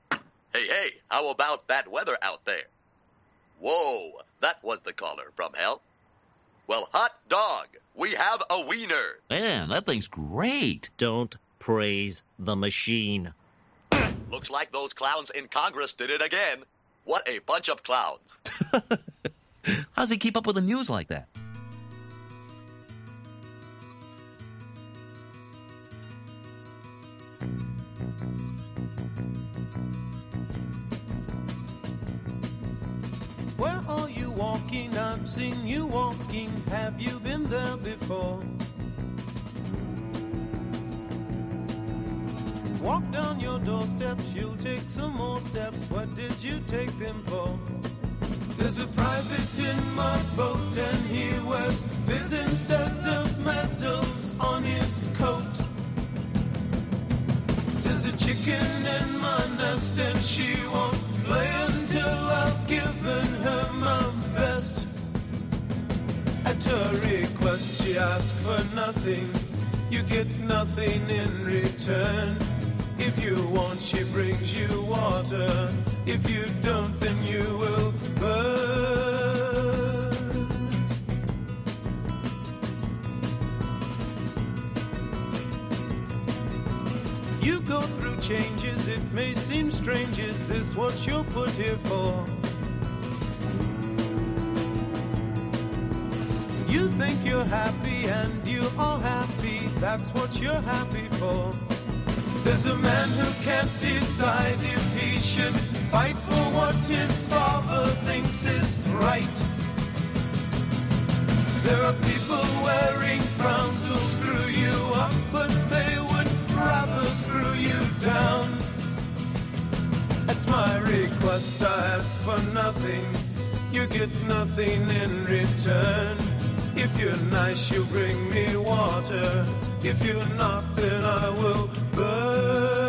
Hey, hey, how about that weather out there? Whoa, that was the caller from hell. Well, hot dog, we have a wiener. Man, that thing's great. Don't praise the machine. Looks like those clowns in Congress did it again. What a bunch of clowns. How's he keep up with the news like that? Where are you walking? I've seen you walking. Have you been there before? Walk down your doorsteps, you'll take some more steps. What did you take them for? There's a private in my boat, and he wears biz instead of medals on his coat. There's a chicken in my nest, and she won't play until I've given her my best. At her request, she asks for nothing. You get nothing in return. If you want, she brings you water. If you don't, then you will burn. You go through changes, it may seem strange. Is this what you're put here for? You think you're happy and you are happy, that's what you're happy for. There's a man who can't decide if he should fight for what his father thinks is right. There are people wearing frowns who'll screw you up, but they rather screw you down. At my request, I ask for nothing. You get nothing in return. If you're nice, you bring me water. If you're not, then I will burn.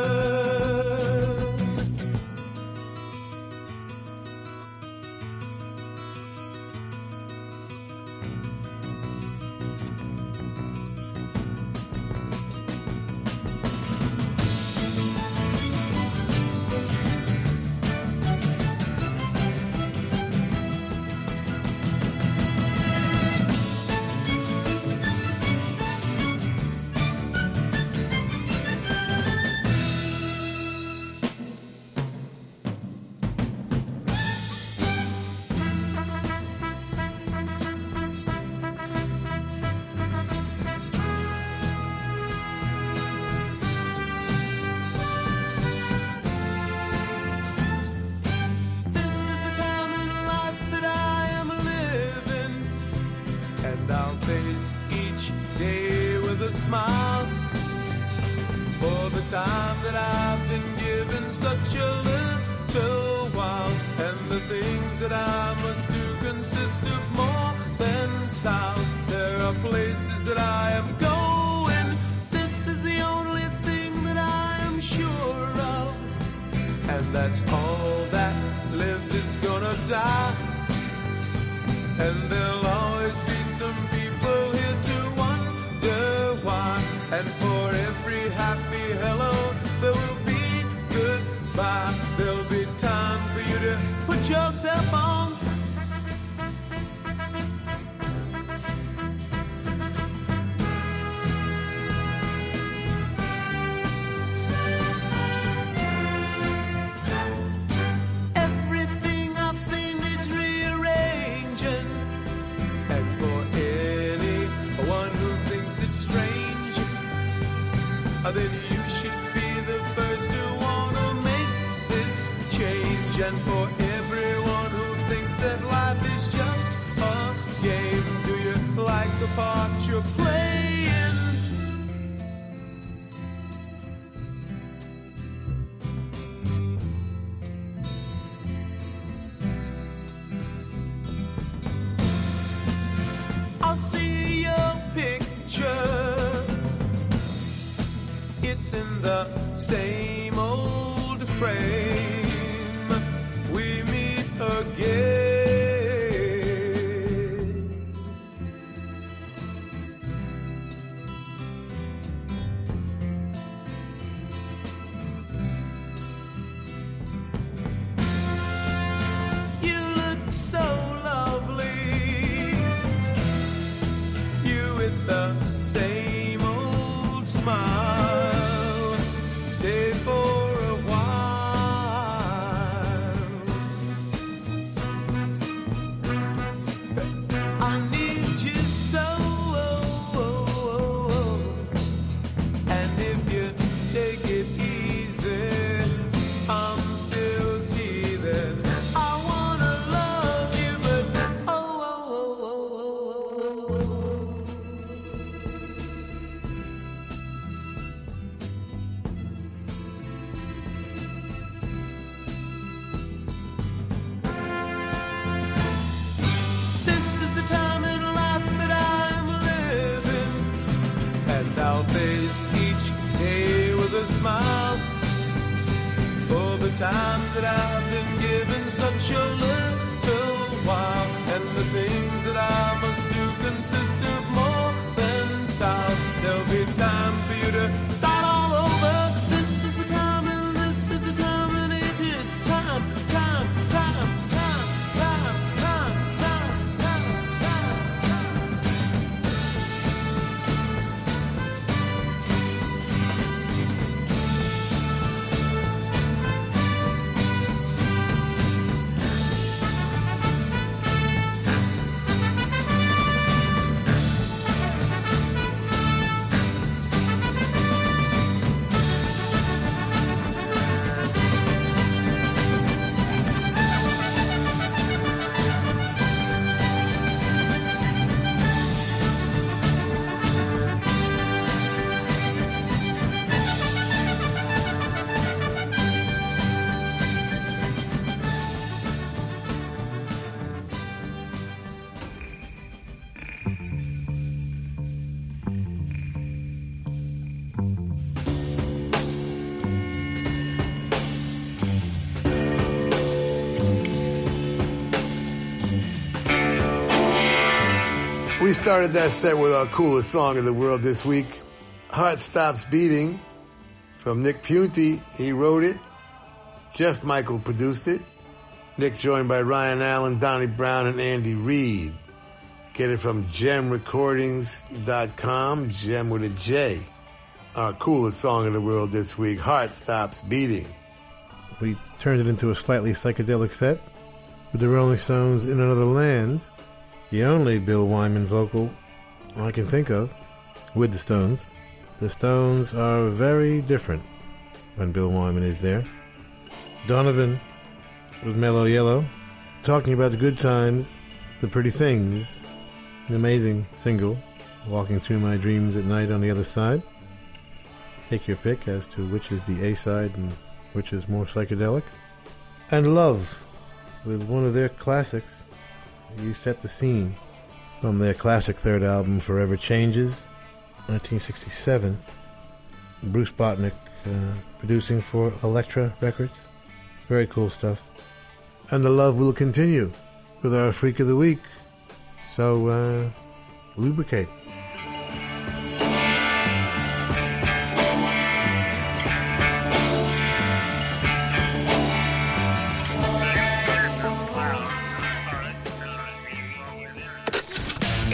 Started that set with our coolest song in the world this week, Heart Stops Beating, from Nick Piunti. He wrote it. Jeff Michael produced it. Nick joined by Ryan Allen, Donnie Brown, and Andy Reed. Get it from gemrecordings.com, gem with a J. Our coolest song in the world this week, Heart Stops Beating. We turned it into a slightly psychedelic set with the Rolling Stones in Another Land, the only Bill Wyman vocal I can think of with the Stones. The Stones are very different when Bill Wyman is there. Donovan with Mellow Yellow, talking about the good times, the pretty things, an amazing single, Walking Through My Dreams at Night on the Other Side. Take your pick as to which is the A side and which is more psychedelic. And Love with one of their classics. You set the scene from their classic third album, Forever Changes, 1967. Bruce Botnick uh, producing for Elektra Records. Very cool stuff. And the love will continue with our Freak of the Week. So, uh, lubricate.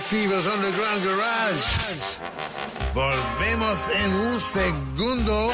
Steve's Underground Garage. Volvemos en un segundo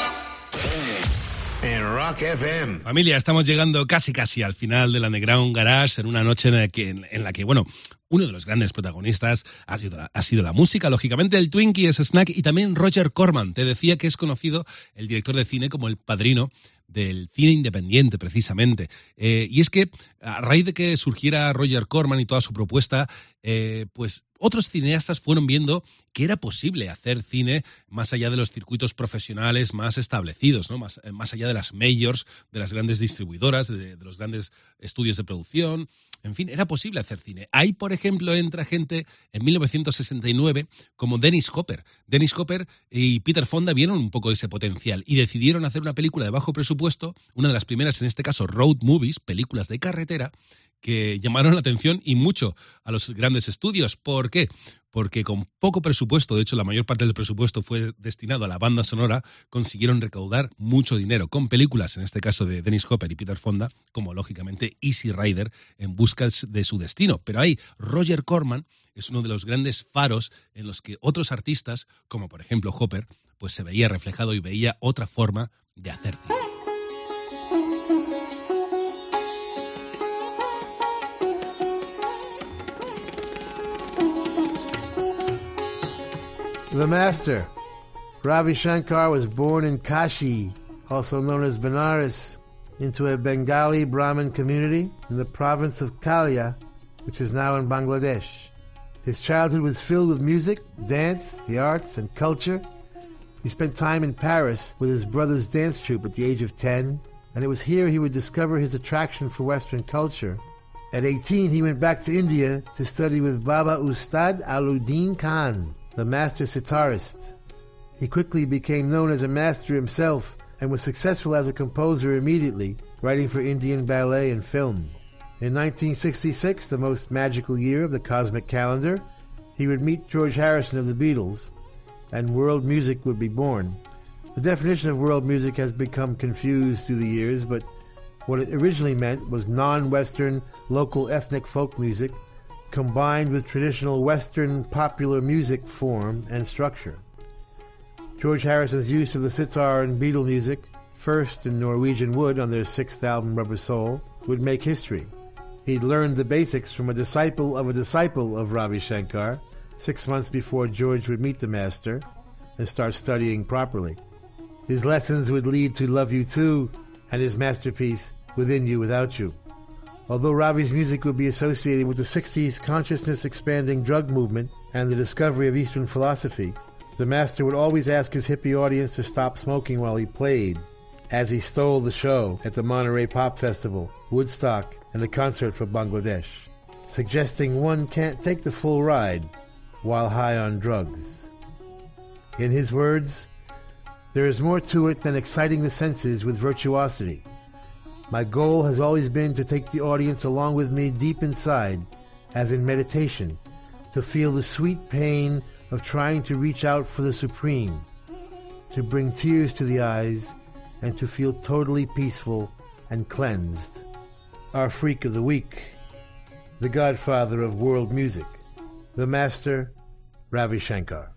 en Rock FM. Familia, estamos llegando casi casi al final del Underground Garage en una noche en la que, en la que bueno, uno de los grandes protagonistas ha sido, la, ha sido la música, lógicamente el Twinkie es Snack y también Roger Corman. Te decía que es conocido el director de cine como el padrino del cine independiente, precisamente. Eh, y es que a raíz de que surgiera Roger Corman y toda su propuesta, eh, pues otros cineastas fueron viendo que era posible hacer cine más allá de los circuitos profesionales más establecidos, ¿no? más, eh, más allá de las majors, de las grandes distribuidoras, de, de los grandes estudios de producción. En fin, era posible hacer cine. Ahí, por ejemplo, entra gente en 1969 como Dennis Hopper. Dennis Hopper y Peter Fonda vieron un poco ese potencial y decidieron hacer una película de bajo presupuesto, una de las primeras, en este caso, road movies, películas de carretera, que llamaron la atención y mucho a los grandes estudios. ¿Por qué? Porque con poco presupuesto, de hecho la mayor parte del presupuesto fue destinado a la banda sonora, consiguieron recaudar mucho dinero con películas, en este caso de Dennis Hopper y Peter Fonda, como lógicamente Easy Rider en busca de su destino. Pero ahí Roger Corman es uno de los grandes faros en los que otros artistas, como por ejemplo Hopper, pues se veía reflejado y veía otra forma de hacer cine. The Master. Ravi Shankar was born in Kashi, also known as Benares, into a Bengali Brahmin community in the province of Kalia, which is now in Bangladesh. His childhood was filled with music, dance, the arts, and culture. He spent time in Paris with his brother's dance troupe at the age of 10, and it was here he would discover his attraction for Western culture. At 18, he went back to India to study with Baba Ustad Alauddin Khan, the master sitarist. He quickly became known as a master himself and was successful as a composer immediately, writing for Indian ballet and film. In 1966, the most magical year of the cosmic calendar, he would meet George Harrison of the Beatles, and world music would be born. The definition of world music has become confused through the years, but what it originally meant was non Western, local ethnic folk music combined with traditional Western popular music form and structure. George Harrison's use of the sitar and Beatle music, first in Norwegian Wood on their sixth album Rubber Soul, would make history. He'd learned the basics from a disciple of a disciple of Ravi Shankar six months before George would meet the master and start studying properly. His lessons would lead to Love You Too and his masterpiece, Within You Without You. Although Ravi's music would be associated with the 60s consciousness expanding drug movement and the discovery of Eastern philosophy, the master would always ask his hippie audience to stop smoking while he played, as he stole the show at the Monterey Pop Festival, Woodstock, and the concert for Bangladesh, suggesting one can't take the full ride while high on drugs. In his words, there is more to it than exciting the senses with virtuosity. My goal has always been to take the audience along with me deep inside, as in meditation, to feel the sweet pain of trying to reach out for the supreme, to bring tears to the eyes, and to feel totally peaceful and cleansed. Our freak of the week, the godfather of world music, the master, Ravi Shankar.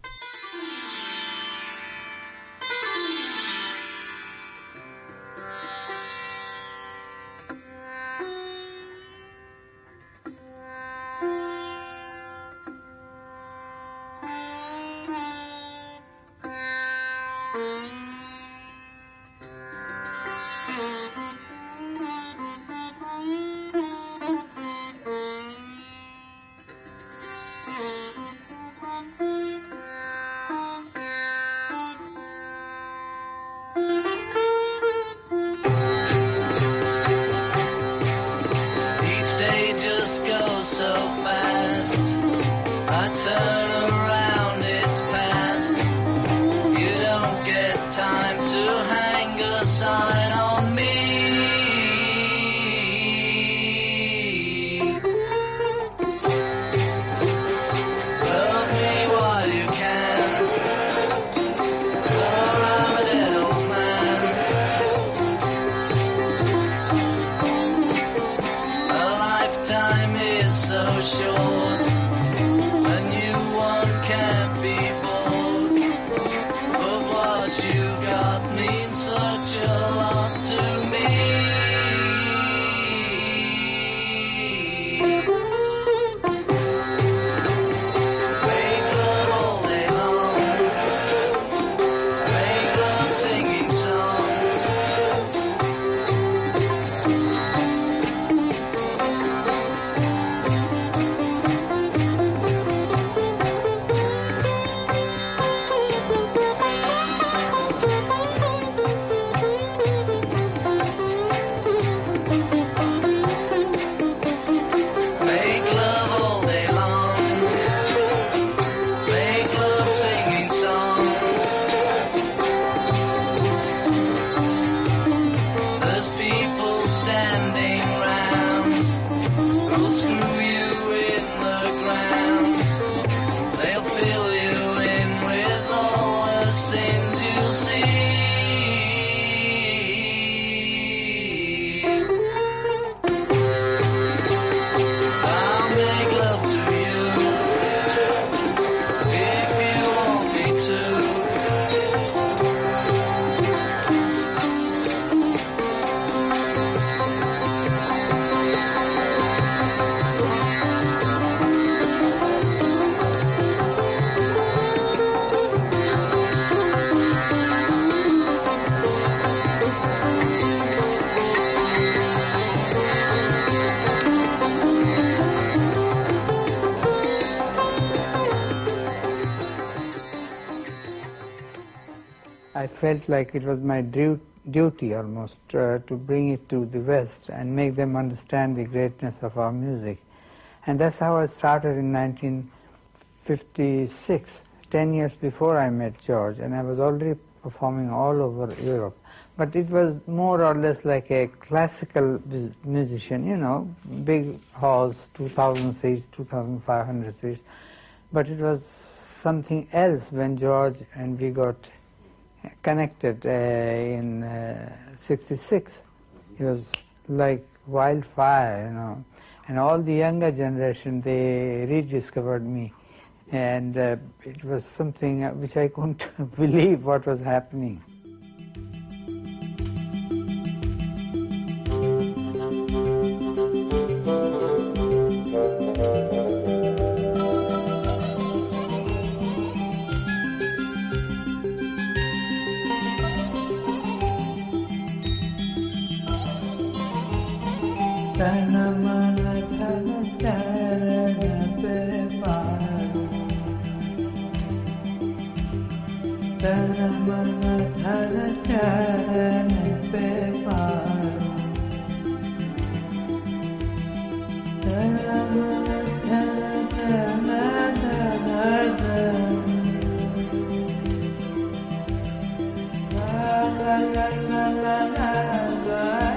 Felt like it was my du- duty almost uh, to bring it to the West and make them understand the greatness of our music. And that's how I started in 1956, 10 years before I met George, and I was already performing all over Europe. But it was more or less like a classical musician, you know, big halls, 2,000 seats, 2,500 seats. But it was something else when George and we got connected uh, in uh, 66. It was like wildfire, you know. And all the younger generation, they rediscovered me. And uh, it was something uh, which I couldn't believe what was happening. La la la la la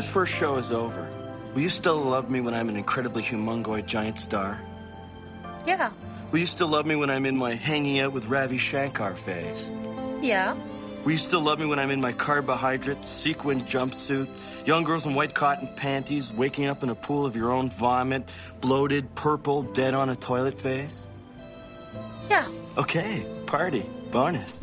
that first show is over, will you still love me when I'm an incredibly humongoid giant star? Yeah. Will you still love me when I'm in my hanging out with Ravi Shankar phase? Yeah. Will you still love me when I'm in my carbohydrate, sequin jumpsuit, young girls in white cotton panties, waking up in a pool of your own vomit, bloated, purple, dead on a toilet phase? Yeah. Okay, party, bonus.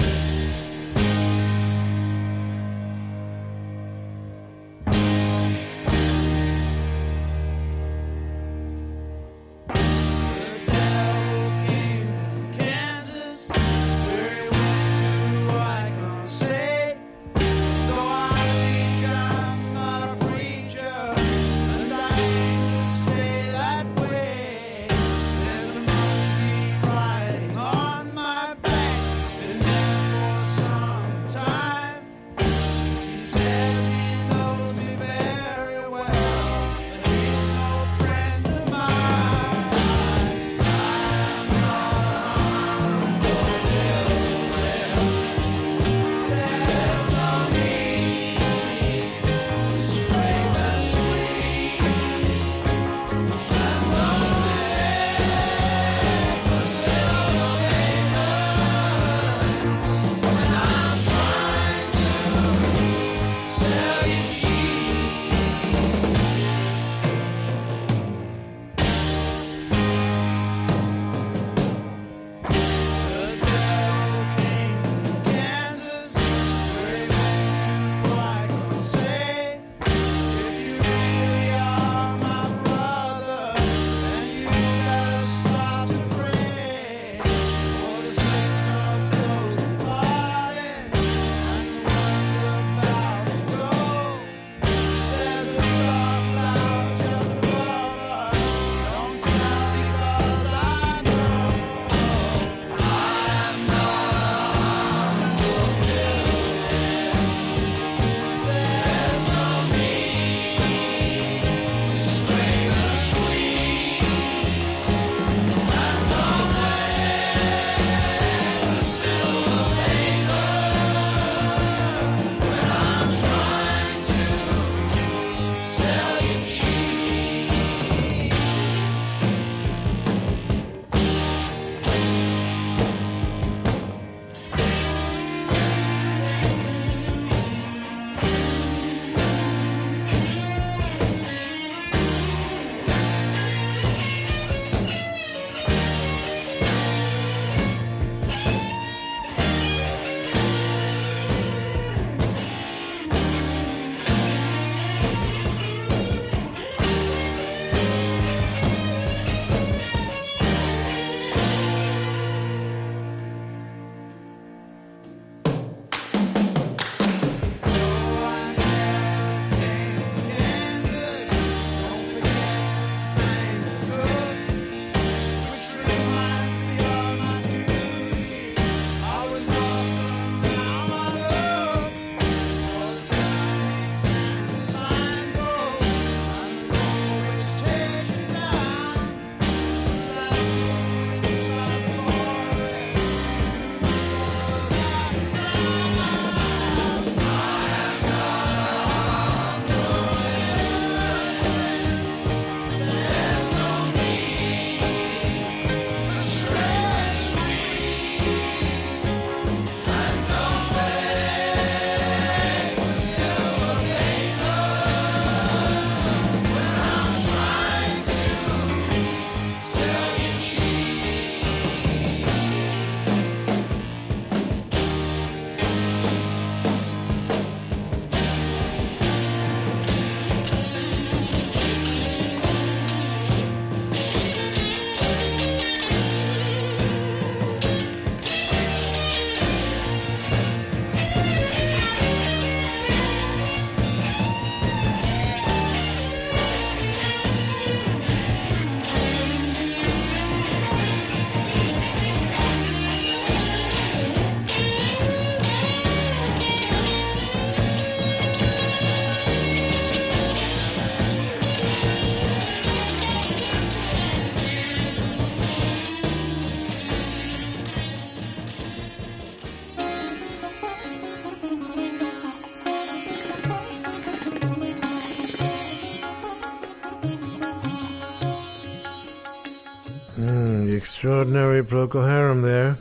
Extraordinary Procol Harum there.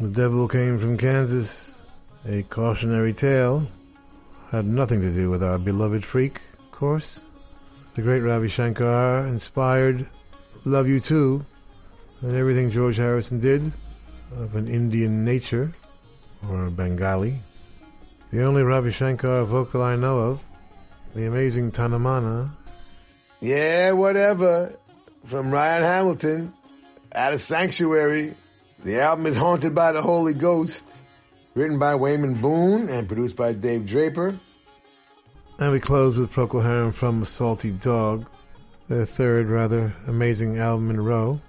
The Devil Came from Kansas. A cautionary tale. Had nothing to do with our beloved freak, of course. The great Ravi Shankar inspired Love You Too and everything George Harrison did of an Indian nature or Bengali. The only Ravi Shankar vocal I know of, the amazing Tanamana. Yeah, whatever. From Ryan Hamilton, Out a Sanctuary. The album is Haunted by the Holy Ghost. Written by Wayman Boone and produced by Dave Draper. And we close with Procol Harum from Salty Dog, their third rather amazing album in a row.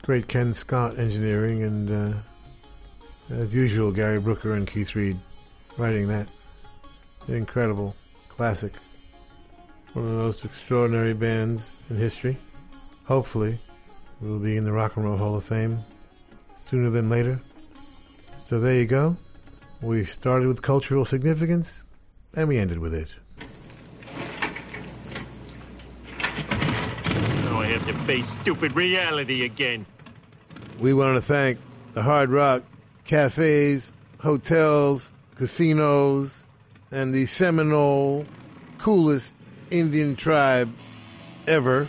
Great Ken Scott engineering, and uh, as usual, Gary Brooker and Keith Reid writing that. Incredible classic. One of the most extraordinary bands in history. Hopefully, we'll be in the Rock and Roll Hall of Fame sooner than later. So there you go. We started with cultural significance, and we ended with it. Now I have to face stupid reality again. We want to thank the Hard Rock cafes, hotels, casinos, and the Seminole coolest Indian tribe ever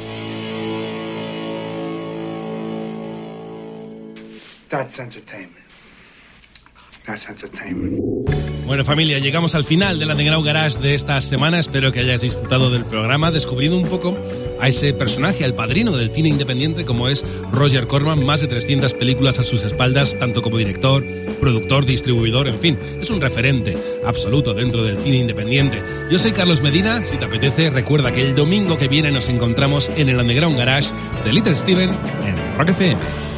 That's entertainment. Bueno familia, llegamos al final del Underground Garage de esta semana. Espero que hayáis disfrutado del programa, descubriendo un poco a ese personaje, al padrino del cine independiente como es Roger Corman. Más de 300 películas a sus espaldas, tanto como director, productor, distribuidor, en fin. Es un referente absoluto dentro del cine independiente. Yo soy Carlos Medina. Si te apetece, recuerda que el domingo que viene nos encontramos en el Underground Garage de Little Steven en Rock FM.